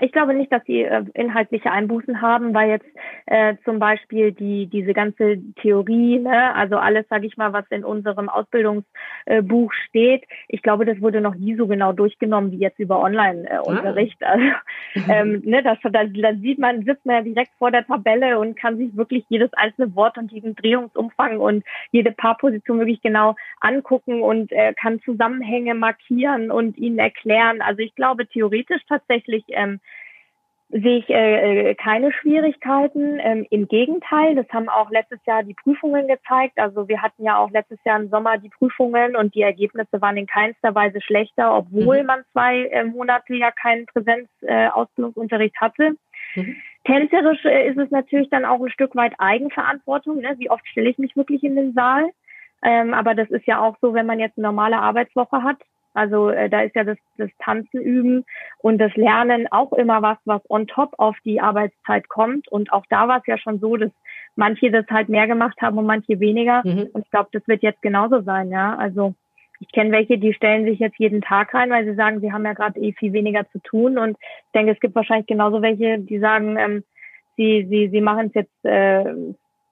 ich glaube nicht, dass sie äh, inhaltliche Einbußen haben, weil jetzt äh, zum Beispiel die diese ganze Theorie, ne, also alles, sage ich mal, was in unserem Ausbildungsbuch äh, steht, ich glaube, das wurde noch nie so genau durchgenommen wie jetzt über Online-Unterricht. Äh, ah. Also, ähm, ne, das, da, da sieht man, sitzt man ja direkt vor der Tabelle und kann sich wirklich jedes einzelne Wort und jeden Drehungsumfang und jede Paarposition wirklich genau angucken und äh, kann Zusammenhänge markieren und ihnen erklären. Also ich glaube theoretisch tatsächlich ähm, sehe ich äh, äh, keine Schwierigkeiten. Ähm, Im Gegenteil, das haben auch letztes Jahr die Prüfungen gezeigt. Also wir hatten ja auch letztes Jahr im Sommer die Prüfungen und die Ergebnisse waren in keinster Weise schlechter, obwohl mhm. man zwei äh, Monate ja keinen Präsenzausbildungsunterricht äh, hatte. Mhm. Tänzerisch äh, ist es natürlich dann auch ein Stück weit Eigenverantwortung. Ne? Wie oft stelle ich mich wirklich in den Saal? Ähm, aber das ist ja auch so, wenn man jetzt eine normale Arbeitswoche hat, also äh, da ist ja das, das Tanzen üben und das Lernen auch immer was, was on top auf die Arbeitszeit kommt. Und auch da war es ja schon so, dass manche das halt mehr gemacht haben und manche weniger. Mhm. Und ich glaube, das wird jetzt genauso sein, ja. Also ich kenne welche, die stellen sich jetzt jeden Tag rein, weil sie sagen, sie haben ja gerade eh viel weniger zu tun. Und ich denke, es gibt wahrscheinlich genauso welche, die sagen, ähm, sie, sie, sie machen es jetzt, äh,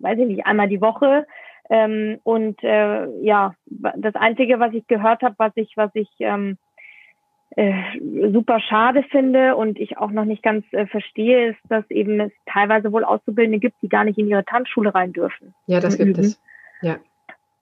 weiß ich nicht, einmal die Woche ähm, und äh, ja, das Einzige, was ich gehört habe, was ich, was ich ähm, äh, super schade finde und ich auch noch nicht ganz äh, verstehe, ist, dass eben es teilweise wohl Auszubildende gibt, die gar nicht in ihre Tanzschule rein dürfen. Ja, das gibt es. Ja.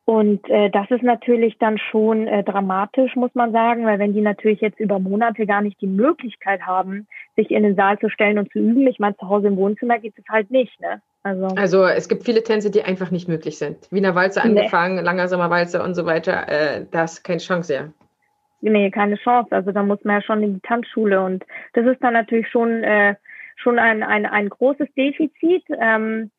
Und äh, das ist natürlich dann schon äh, dramatisch, muss man sagen, weil wenn die natürlich jetzt über Monate gar nicht die Möglichkeit haben, sich in den Saal zu stellen und zu üben, ich meine, zu Hause im Wohnzimmer geht es halt nicht, ne? Also, also es gibt viele Tänze, die einfach nicht möglich sind. Wiener Walze nee. angefangen, langer Sommerwalze und so weiter, äh, das ist keine Chance, ja. Nee, keine Chance. Also da muss man ja schon in die Tanzschule und das ist dann natürlich schon, äh, schon ein, ein, ein großes Defizit. Ähm,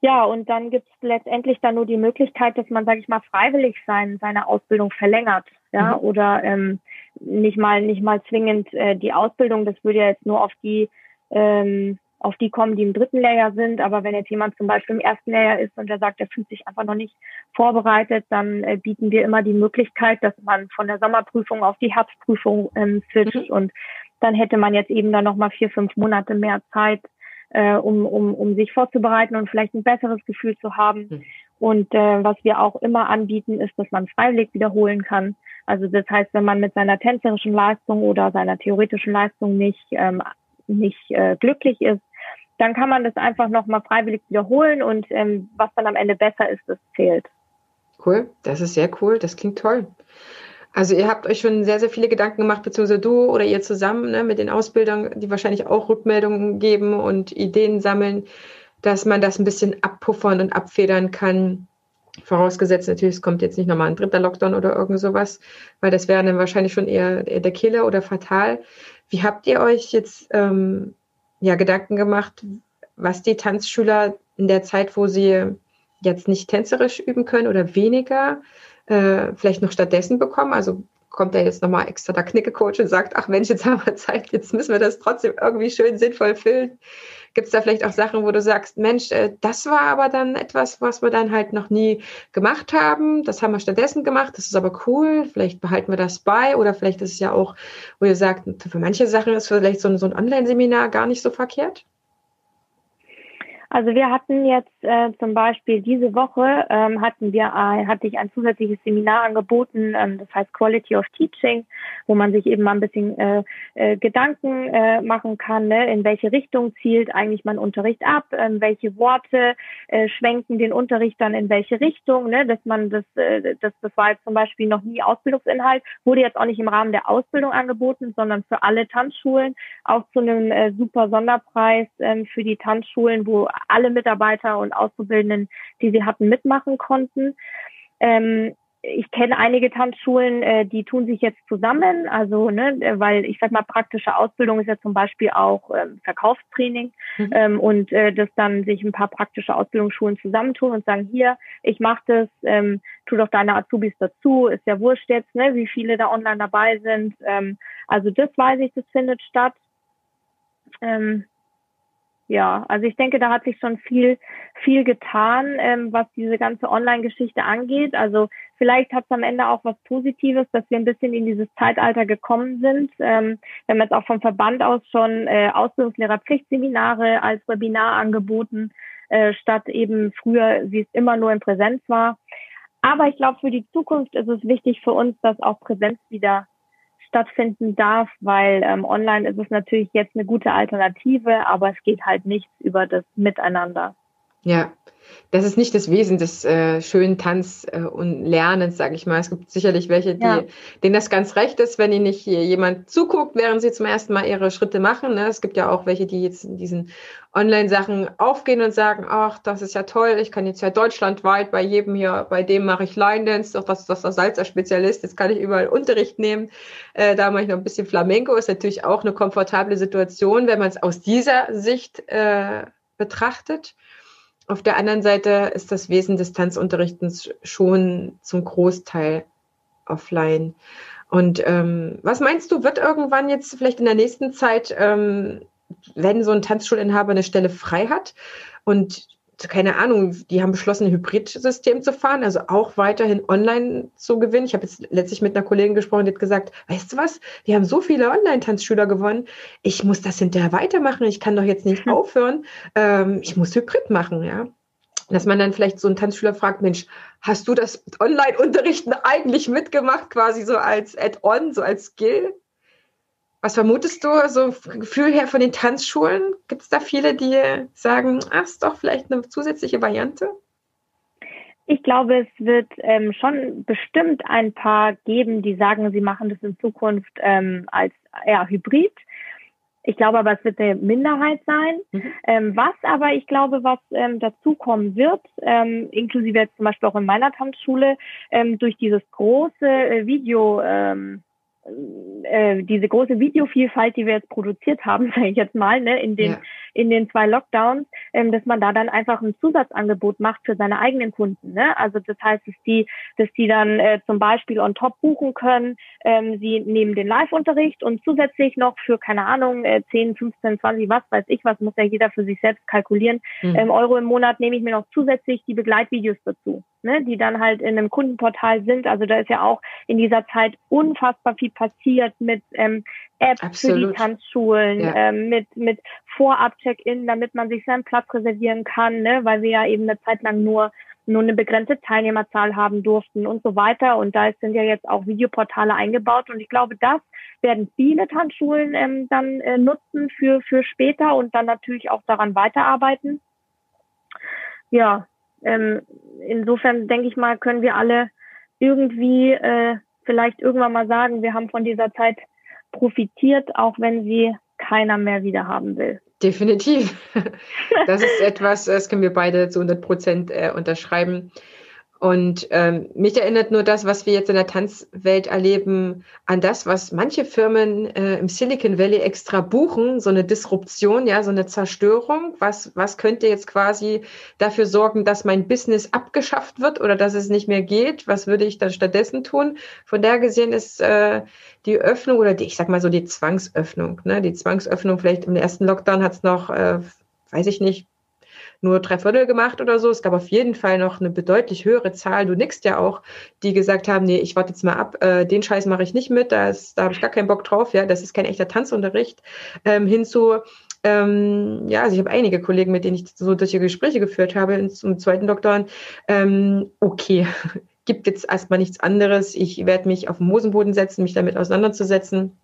ja, und dann gibt es letztendlich dann nur die Möglichkeit, dass man, sage ich mal, freiwillig sein, seine Ausbildung verlängert, ja, mhm. oder ähm, nicht mal nicht mal zwingend äh, die Ausbildung. Das würde ja jetzt nur auf die ähm, auf die kommen, die im dritten Lehrjahr sind. Aber wenn jetzt jemand zum Beispiel im ersten Lehrjahr ist und der sagt, er fühlt sich einfach noch nicht vorbereitet, dann äh, bieten wir immer die Möglichkeit, dass man von der Sommerprüfung auf die Herbstprüfung ähm, switcht mhm. und dann hätte man jetzt eben dann nochmal vier, fünf Monate mehr Zeit, äh, um, um, um sich vorzubereiten und vielleicht ein besseres Gefühl zu haben. Mhm. Und äh, was wir auch immer anbieten, ist, dass man freiwillig wiederholen kann. Also das heißt, wenn man mit seiner tänzerischen Leistung oder seiner theoretischen Leistung nicht, ähm, nicht äh, glücklich ist, dann kann man das einfach nochmal freiwillig wiederholen und ähm, was dann am Ende besser ist, das zählt. Cool, das ist sehr cool, das klingt toll. Also ihr habt euch schon sehr, sehr viele Gedanken gemacht, beziehungsweise du oder ihr zusammen ne, mit den Ausbildern, die wahrscheinlich auch Rückmeldungen geben und Ideen sammeln, dass man das ein bisschen abpuffern und abfedern kann. Vorausgesetzt natürlich, es kommt jetzt nicht nochmal ein dritter Lockdown oder irgend sowas, weil das wäre dann wahrscheinlich schon eher der Killer oder fatal. Wie habt ihr euch jetzt ähm, ja, Gedanken gemacht, was die Tanzschüler in der Zeit, wo sie jetzt nicht tänzerisch üben können oder weniger, äh, vielleicht noch stattdessen bekommen. Also kommt da jetzt nochmal extra der Knicke-Coach und sagt, ach Mensch, jetzt haben wir Zeit, jetzt müssen wir das trotzdem irgendwie schön sinnvoll füllen. Gibt es da vielleicht auch Sachen, wo du sagst, Mensch, äh, das war aber dann etwas, was wir dann halt noch nie gemacht haben. Das haben wir stattdessen gemacht. Das ist aber cool. Vielleicht behalten wir das bei. Oder vielleicht ist es ja auch, wo ihr sagt, für manche Sachen ist vielleicht so ein, so ein Online-Seminar gar nicht so verkehrt. Also wir hatten jetzt äh, zum Beispiel diese Woche ähm, hatten wir äh, hatte ich ein zusätzliches Seminar angeboten, ähm, das heißt Quality of Teaching, wo man sich eben mal ein bisschen äh, äh, Gedanken äh, machen kann, ne? in welche Richtung zielt eigentlich mein Unterricht ab, ähm, welche Worte äh, schwenken den Unterricht dann in welche Richtung, ne? dass man das, äh, das, das war jetzt zum Beispiel noch nie Ausbildungsinhalt, wurde jetzt auch nicht im Rahmen der Ausbildung angeboten, sondern für alle Tanzschulen, auch zu einem äh, super Sonderpreis äh, für die Tanzschulen, wo alle Mitarbeiter und Auszubildenden, die sie hatten, mitmachen konnten. Ähm, ich kenne einige Tanzschulen, äh, die tun sich jetzt zusammen, also ne, weil ich sag mal praktische Ausbildung ist ja zum Beispiel auch ähm, Verkaufstraining mhm. ähm, und äh, dass dann sich ein paar praktische Ausbildungsschulen zusammentun und sagen hier, ich mache das, ähm, tu doch deine Azubis dazu, ist ja wurscht jetzt, ne, wie viele da online dabei sind. Ähm, also das weiß ich, das findet statt. Ähm, ja, also ich denke, da hat sich schon viel, viel getan, ähm, was diese ganze Online-Geschichte angeht. Also vielleicht hat es am Ende auch was Positives, dass wir ein bisschen in dieses Zeitalter gekommen sind. Ähm, wir haben jetzt auch vom Verband aus schon äh, Ausbildungslehrerpflichtseminare als Webinar angeboten, äh, statt eben früher, wie es immer nur in Präsenz war. Aber ich glaube, für die Zukunft ist es wichtig für uns, dass auch Präsenz wieder stattfinden darf, weil ähm, online ist es natürlich jetzt eine gute Alternative, aber es geht halt nichts über das Miteinander. Ja, das ist nicht das Wesen des äh, schönen Tanz äh, und Lernens, sage ich mal. Es gibt sicherlich welche, die, ja. denen das ganz recht ist, wenn ihnen nicht hier jemand zuguckt, während sie zum ersten Mal ihre Schritte machen. Ne? Es gibt ja auch welche, die jetzt in diesen Online-Sachen aufgehen und sagen, ach, das ist ja toll, ich kann jetzt ja deutschlandweit bei jedem hier, bei dem mache ich Line Dance, doch das ist das der Salzer-Spezialist, jetzt kann ich überall Unterricht nehmen. Äh, da mache ich noch ein bisschen Flamenco, ist natürlich auch eine komfortable Situation, wenn man es aus dieser Sicht äh, betrachtet. Auf der anderen Seite ist das Wesen des Tanzunterrichtens schon zum Großteil offline. Und ähm, was meinst du, wird irgendwann jetzt vielleicht in der nächsten Zeit, ähm, wenn so ein Tanzschulinhaber eine Stelle frei hat und keine Ahnung, die haben beschlossen, ein Hybridsystem zu fahren, also auch weiterhin online zu gewinnen. Ich habe jetzt letztlich mit einer Kollegin gesprochen, die hat gesagt, weißt du was, die haben so viele Online-Tanzschüler gewonnen, ich muss das hinterher weitermachen, ich kann doch jetzt nicht hm. aufhören, ähm, ich muss Hybrid machen, ja. Dass man dann vielleicht so einen Tanzschüler fragt, Mensch, hast du das Online-Unterrichten eigentlich mitgemacht, quasi so als Add-on, so als Skill? Was vermutest du so Gefühl her von den Tanzschulen? Gibt es da viele, die sagen, ach, ist doch vielleicht eine zusätzliche Variante? Ich glaube, es wird ähm, schon bestimmt ein paar geben, die sagen, sie machen das in Zukunft ähm, als eher Hybrid. Ich glaube aber, es wird eine Minderheit sein. Mhm. Ähm, was aber ich glaube, was ähm, dazukommen wird, ähm, inklusive jetzt zum Beispiel auch in meiner Tanzschule, ähm, durch dieses große äh, Video, ähm, äh, diese große Videovielfalt, die wir jetzt produziert haben, sage ich jetzt mal, ne, in den ja. in den zwei Lockdowns, ähm, dass man da dann einfach ein Zusatzangebot macht für seine eigenen Kunden. Ne? Also das heißt, dass die, dass die dann äh, zum Beispiel on top buchen können, ähm, sie nehmen den Live-Unterricht und zusätzlich noch für keine Ahnung äh, 10, 15, 20, was weiß ich, was muss ja jeder für sich selbst kalkulieren, mhm. ähm, Euro im Monat nehme ich mir noch zusätzlich die Begleitvideos dazu ne, die dann halt in einem Kundenportal sind. Also da ist ja auch in dieser Zeit unfassbar viel passiert mit ähm, Apps Absolut. für die Tanzschulen, ja. ähm, mit, mit Vorab-Check-In, damit man sich seinen Platz reservieren kann, ne, weil wir ja eben eine Zeit lang nur nur eine begrenzte Teilnehmerzahl haben durften und so weiter. Und da sind ja jetzt auch Videoportale eingebaut. Und ich glaube, das werden viele Tanzschulen ähm, dann äh, nutzen für, für später und dann natürlich auch daran weiterarbeiten. Ja, ähm, insofern denke ich mal, können wir alle irgendwie äh, vielleicht irgendwann mal sagen, wir haben von dieser Zeit profitiert, auch wenn sie keiner mehr wieder haben will. Definitiv. Das ist etwas, das können wir beide zu 100 Prozent äh, unterschreiben. Und ähm, mich erinnert nur das, was wir jetzt in der Tanzwelt erleben, an das, was manche Firmen äh, im Silicon Valley extra buchen, so eine Disruption, ja, so eine Zerstörung. Was, was könnte jetzt quasi dafür sorgen, dass mein Business abgeschafft wird oder dass es nicht mehr geht? Was würde ich dann stattdessen tun? Von daher gesehen ist äh, die Öffnung oder die, ich sag mal so die Zwangsöffnung, ne? Die Zwangsöffnung vielleicht im ersten Lockdown hat es noch, äh, weiß ich nicht, nur drei Viertel gemacht oder so. Es gab auf jeden Fall noch eine bedeutlich höhere Zahl. Du nickst ja auch, die gesagt haben, nee, ich warte jetzt mal ab, äh, den Scheiß mache ich nicht mit, da, da habe ich gar keinen Bock drauf, ja, das ist kein echter Tanzunterricht. Ähm, hinzu, ähm, ja, also ich habe einige Kollegen, mit denen ich so solche Gespräche geführt habe zum zweiten Doktor. Ähm, okay, gibt jetzt erstmal nichts anderes. Ich werde mich auf den Mosenboden setzen, mich damit auseinanderzusetzen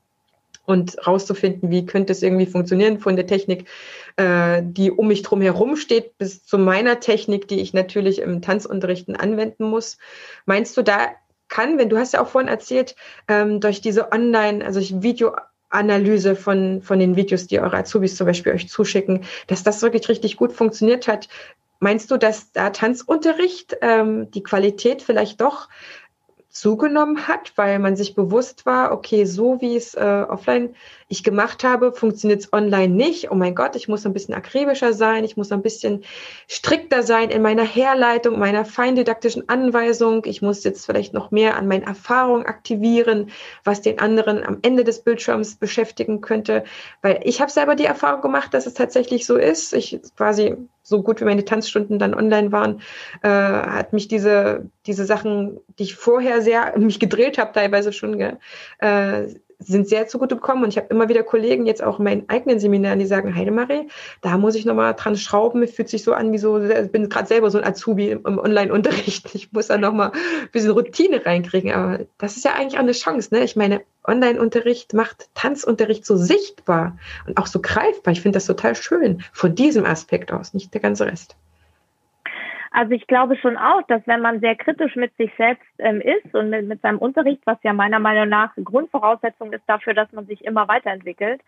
und rauszufinden, wie könnte es irgendwie funktionieren von der Technik, äh, die um mich drum herum steht, bis zu meiner Technik, die ich natürlich im Tanzunterrichten anwenden muss. Meinst du, da kann, wenn du hast ja auch vorhin erzählt, ähm, durch diese Online, also Videoanalyse von, von den Videos, die eure Azubis zum Beispiel euch zuschicken, dass das wirklich richtig gut funktioniert hat. Meinst du, dass da Tanzunterricht ähm, die Qualität vielleicht doch zugenommen hat, weil man sich bewusst war, okay, so wie es äh, offline ich gemacht habe, funktioniert es online nicht. Oh mein Gott, ich muss ein bisschen akribischer sein, ich muss ein bisschen strikter sein in meiner Herleitung, meiner feindidaktischen Anweisung. Ich muss jetzt vielleicht noch mehr an meinen Erfahrungen aktivieren, was den anderen am Ende des Bildschirms beschäftigen könnte. Weil ich habe selber die Erfahrung gemacht, dass es tatsächlich so ist. Ich quasi so gut wie meine Tanzstunden dann online waren, äh, hat mich diese, diese Sachen, die ich vorher sehr mich gedreht habe, teilweise schon, äh, sind sehr zugute gekommen und ich habe immer wieder Kollegen, jetzt auch in meinen eigenen Seminaren, die sagen, Heidemarie, da muss ich nochmal dran schrauben, fühlt sich so an wie so, ich bin gerade selber so ein Azubi im, im Online-Unterricht, ich muss da nochmal ein bisschen Routine reinkriegen, aber das ist ja eigentlich auch eine Chance, ne? ich meine, Online-Unterricht macht Tanzunterricht so sichtbar und auch so greifbar, ich finde das total schön, von diesem Aspekt aus, nicht der ganze Rest. Also ich glaube schon auch, dass wenn man sehr kritisch mit sich selbst ähm, ist und mit, mit seinem Unterricht, was ja meiner Meinung nach Grundvoraussetzung ist dafür, dass man sich immer weiterentwickelt,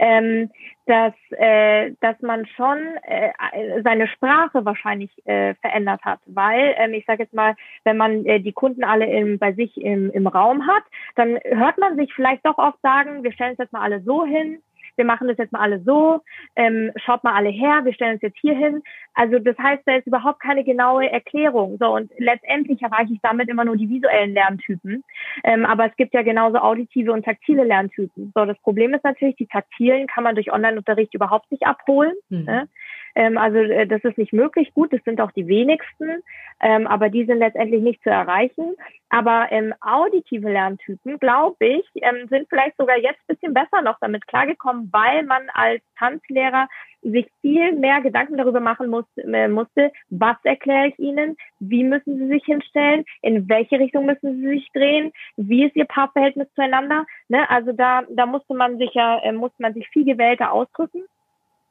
ähm, dass, äh, dass man schon äh, seine Sprache wahrscheinlich äh, verändert hat. Weil, ähm, ich sage jetzt mal, wenn man äh, die Kunden alle im, bei sich im, im Raum hat, dann hört man sich vielleicht doch oft sagen, wir stellen es jetzt mal alle so hin, wir machen das jetzt mal alle so, ähm, schaut mal alle her, wir stellen uns jetzt hier hin. Also das heißt, da ist überhaupt keine genaue Erklärung. So und letztendlich erreiche ich damit immer nur die visuellen Lerntypen. Ähm, aber es gibt ja genauso auditive und taktile Lerntypen. So, das Problem ist natürlich, die taktilen kann man durch Online-Unterricht überhaupt nicht abholen. Mhm. Ne? Ähm, also äh, das ist nicht möglich. Gut, das sind auch die wenigsten, ähm, aber die sind letztendlich nicht zu erreichen. Aber ähm, auditive Lerntypen, glaube ich, ähm, sind vielleicht sogar jetzt ein bisschen besser noch damit klargekommen, weil man als Tanzlehrer sich viel mehr Gedanken darüber machen muss, äh, musste, was erkläre ich Ihnen, wie müssen Sie sich hinstellen, in welche Richtung müssen Sie sich drehen, wie ist Ihr Paarverhältnis zueinander. Ne? Also da, da musste man sich ja, äh, musste man sich viel gewählter ausdrücken.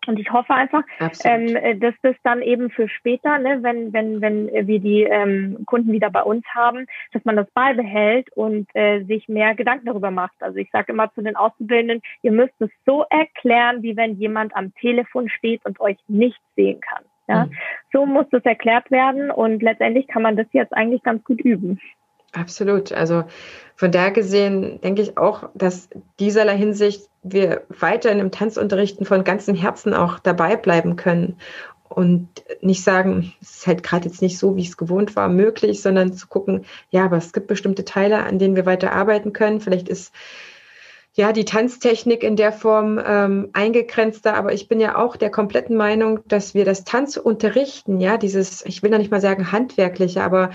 Und ich hoffe einfach, ähm, äh, dass das dann eben für später, ne, wenn, wenn, wenn wir die ähm, Kunden wieder bei uns haben, dass man das beibehält und äh, sich mehr Gedanken darüber macht. Also ich sage immer zu den Auszubildenden, ihr müsst es so erklären, wie wenn jemand am Telefon steht und euch nicht sehen kann. Ja? Mhm. So muss das erklärt werden und letztendlich kann man das jetzt eigentlich ganz gut üben. Absolut. Also von daher gesehen denke ich auch, dass dieserlei Hinsicht wir weiterhin im Tanzunterrichten von ganzem Herzen auch dabei bleiben können und nicht sagen, es ist halt gerade jetzt nicht so, wie es gewohnt war, möglich, sondern zu gucken, ja, aber es gibt bestimmte Teile, an denen wir weiter arbeiten können. Vielleicht ist ja die Tanztechnik in der Form ähm, eingegrenzter, aber ich bin ja auch der kompletten Meinung, dass wir das Tanzunterrichten, ja, dieses, ich will noch nicht mal sagen handwerkliche, aber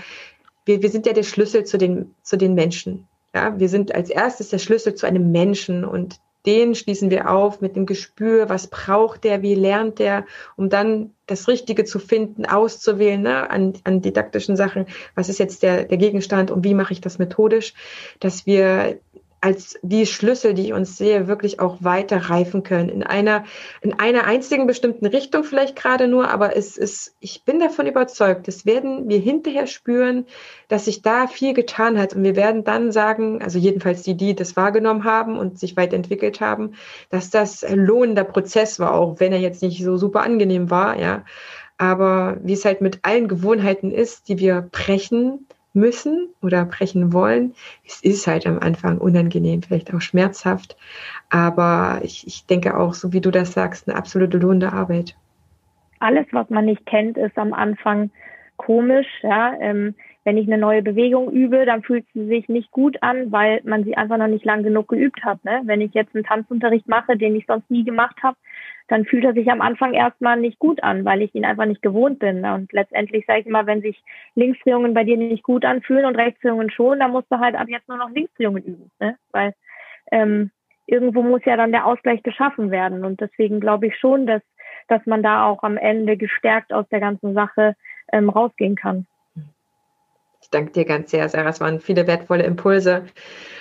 wir, wir sind ja der Schlüssel zu den, zu den Menschen. Ja, wir sind als erstes der Schlüssel zu einem Menschen und den schließen wir auf mit dem Gespür, was braucht der, wie lernt der, um dann das Richtige zu finden, auszuwählen ne, an, an didaktischen Sachen. Was ist jetzt der, der Gegenstand und wie mache ich das methodisch, dass wir als die Schlüssel, die ich uns sehe, wirklich auch weiter reifen können. In einer, in einer einzigen bestimmten Richtung vielleicht gerade nur, aber es ist, ich bin davon überzeugt, das werden wir hinterher spüren, dass sich da viel getan hat. Und wir werden dann sagen, also jedenfalls die, die das wahrgenommen haben und sich weiterentwickelt haben, dass das lohnender Prozess war, auch wenn er jetzt nicht so super angenehm war, ja. Aber wie es halt mit allen Gewohnheiten ist, die wir brechen, müssen oder brechen wollen. Es ist halt am Anfang unangenehm, vielleicht auch schmerzhaft, aber ich, ich denke auch, so wie du das sagst, eine absolute lohnende Arbeit. Alles, was man nicht kennt, ist am Anfang komisch. Ja, ähm, wenn ich eine neue Bewegung übe, dann fühlt sie sich nicht gut an, weil man sie einfach noch nicht lang genug geübt hat. Ne? Wenn ich jetzt einen Tanzunterricht mache, den ich sonst nie gemacht habe, dann fühlt er sich am Anfang erstmal nicht gut an, weil ich ihn einfach nicht gewohnt bin. Und letztendlich sage ich immer, wenn sich Linksdrehungen bei dir nicht gut anfühlen und Rechtsdrehungen schon, dann musst du halt ab jetzt nur noch Linksdrehungen üben. Ne? Weil ähm, irgendwo muss ja dann der Ausgleich geschaffen werden. Und deswegen glaube ich schon, dass, dass man da auch am Ende gestärkt aus der ganzen Sache ähm, rausgehen kann. Danke dir ganz sehr, Sarah. Es waren viele wertvolle Impulse.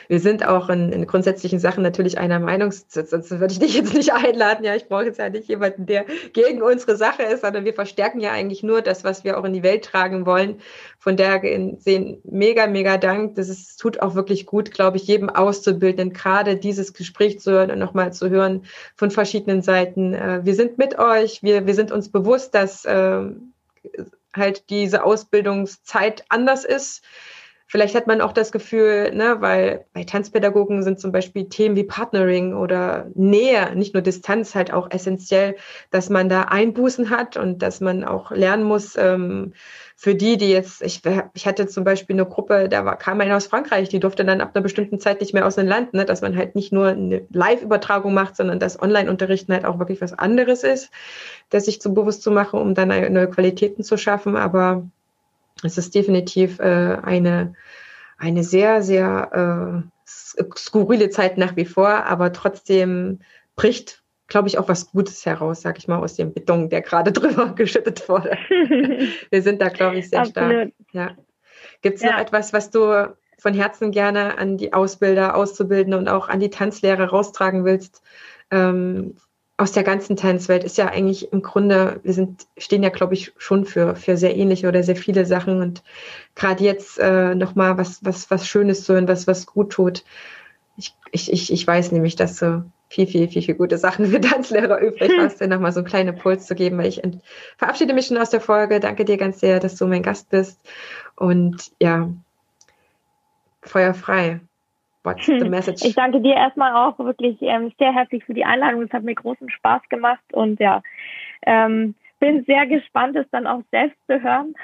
Wir sind auch in, in grundsätzlichen Sachen natürlich einer Meinung, sonst würde ich dich jetzt nicht einladen. Ja, ich brauche jetzt ja nicht jemanden, der gegen unsere Sache ist, sondern wir verstärken ja eigentlich nur das, was wir auch in die Welt tragen wollen. Von daher sehen mega, mega Dank. Das ist, tut auch wirklich gut, glaube ich, jedem Auszubildenden, gerade dieses Gespräch zu hören und nochmal zu hören von verschiedenen Seiten. Äh, wir sind mit euch. Wir, wir sind uns bewusst, dass, ähm, halt diese Ausbildungszeit anders ist. vielleicht hat man auch das Gefühl, ne, weil bei Tanzpädagogen sind zum Beispiel Themen wie Partnering oder Nähe, nicht nur Distanz, halt auch essentiell, dass man da Einbußen hat und dass man auch lernen muss, ähm, für die, die jetzt, ich, ich hatte zum Beispiel eine Gruppe, da war, kam einer aus Frankreich, die durfte dann ab einer bestimmten Zeit nicht mehr aus dem Land, ne, dass man halt nicht nur eine Live-Übertragung macht, sondern dass Online-Unterrichten halt auch wirklich was anderes ist, das sich zu bewusst zu machen, um dann neue Qualitäten zu schaffen. Aber es ist definitiv äh, eine, eine sehr, sehr äh, skurrile Zeit nach wie vor, aber trotzdem bricht glaube ich, auch was Gutes heraus, sag ich mal, aus dem Beton, der gerade drüber geschüttet wurde. Wir sind da, glaube ich, sehr Absolut. stark. Ja. Gibt es ja. noch etwas, was du von Herzen gerne an die Ausbilder, Auszubildende und auch an die Tanzlehrer raustragen willst? Ähm, aus der ganzen Tanzwelt ist ja eigentlich im Grunde, wir sind, stehen ja, glaube ich, schon für, für sehr ähnliche oder sehr viele Sachen und gerade jetzt äh, nochmal was, was, was Schönes zu hören, was, was gut tut. Ich, ich, ich, ich weiß nämlich, dass du viel, viel, viel, viel gute Sachen für Tanzlehrer übrig hast, dir nochmal so einen kleinen Impuls zu geben. Weil ich verabschiede mich schon aus der Folge. Danke dir ganz sehr, dass du mein Gast bist. Und ja, Feuer frei. What's the message? Ich danke dir erstmal auch wirklich ähm, sehr herzlich für die Einladung. Es hat mir großen Spaß gemacht und ja, ähm, bin sehr gespannt, es dann auch selbst zu hören.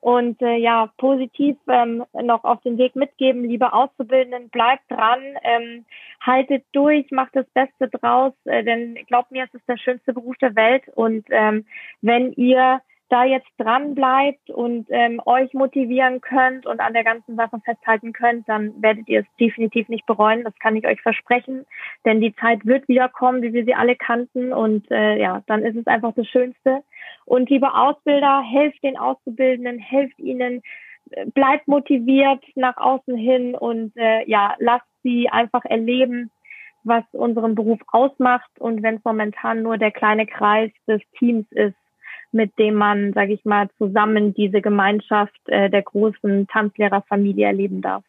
Und äh, ja, positiv ähm, noch auf den Weg mitgeben, liebe Auszubildenden, bleibt dran, ähm, haltet durch, macht das Beste draus, äh, denn glaubt mir, es ist der schönste Beruf der Welt. Und ähm, wenn ihr da jetzt dran bleibt und ähm, euch motivieren könnt und an der ganzen Sache festhalten könnt, dann werdet ihr es definitiv nicht bereuen. Das kann ich euch versprechen, denn die Zeit wird wiederkommen, wie wir sie alle kannten und äh, ja, dann ist es einfach das Schönste. Und liebe Ausbilder, helft den Auszubildenden, helft ihnen, äh, bleibt motiviert nach außen hin und äh, ja, lasst sie einfach erleben, was unseren Beruf ausmacht und wenn es momentan nur der kleine Kreis des Teams ist, mit dem man, sage ich mal, zusammen diese Gemeinschaft äh, der großen Tanzlehrerfamilie erleben darf.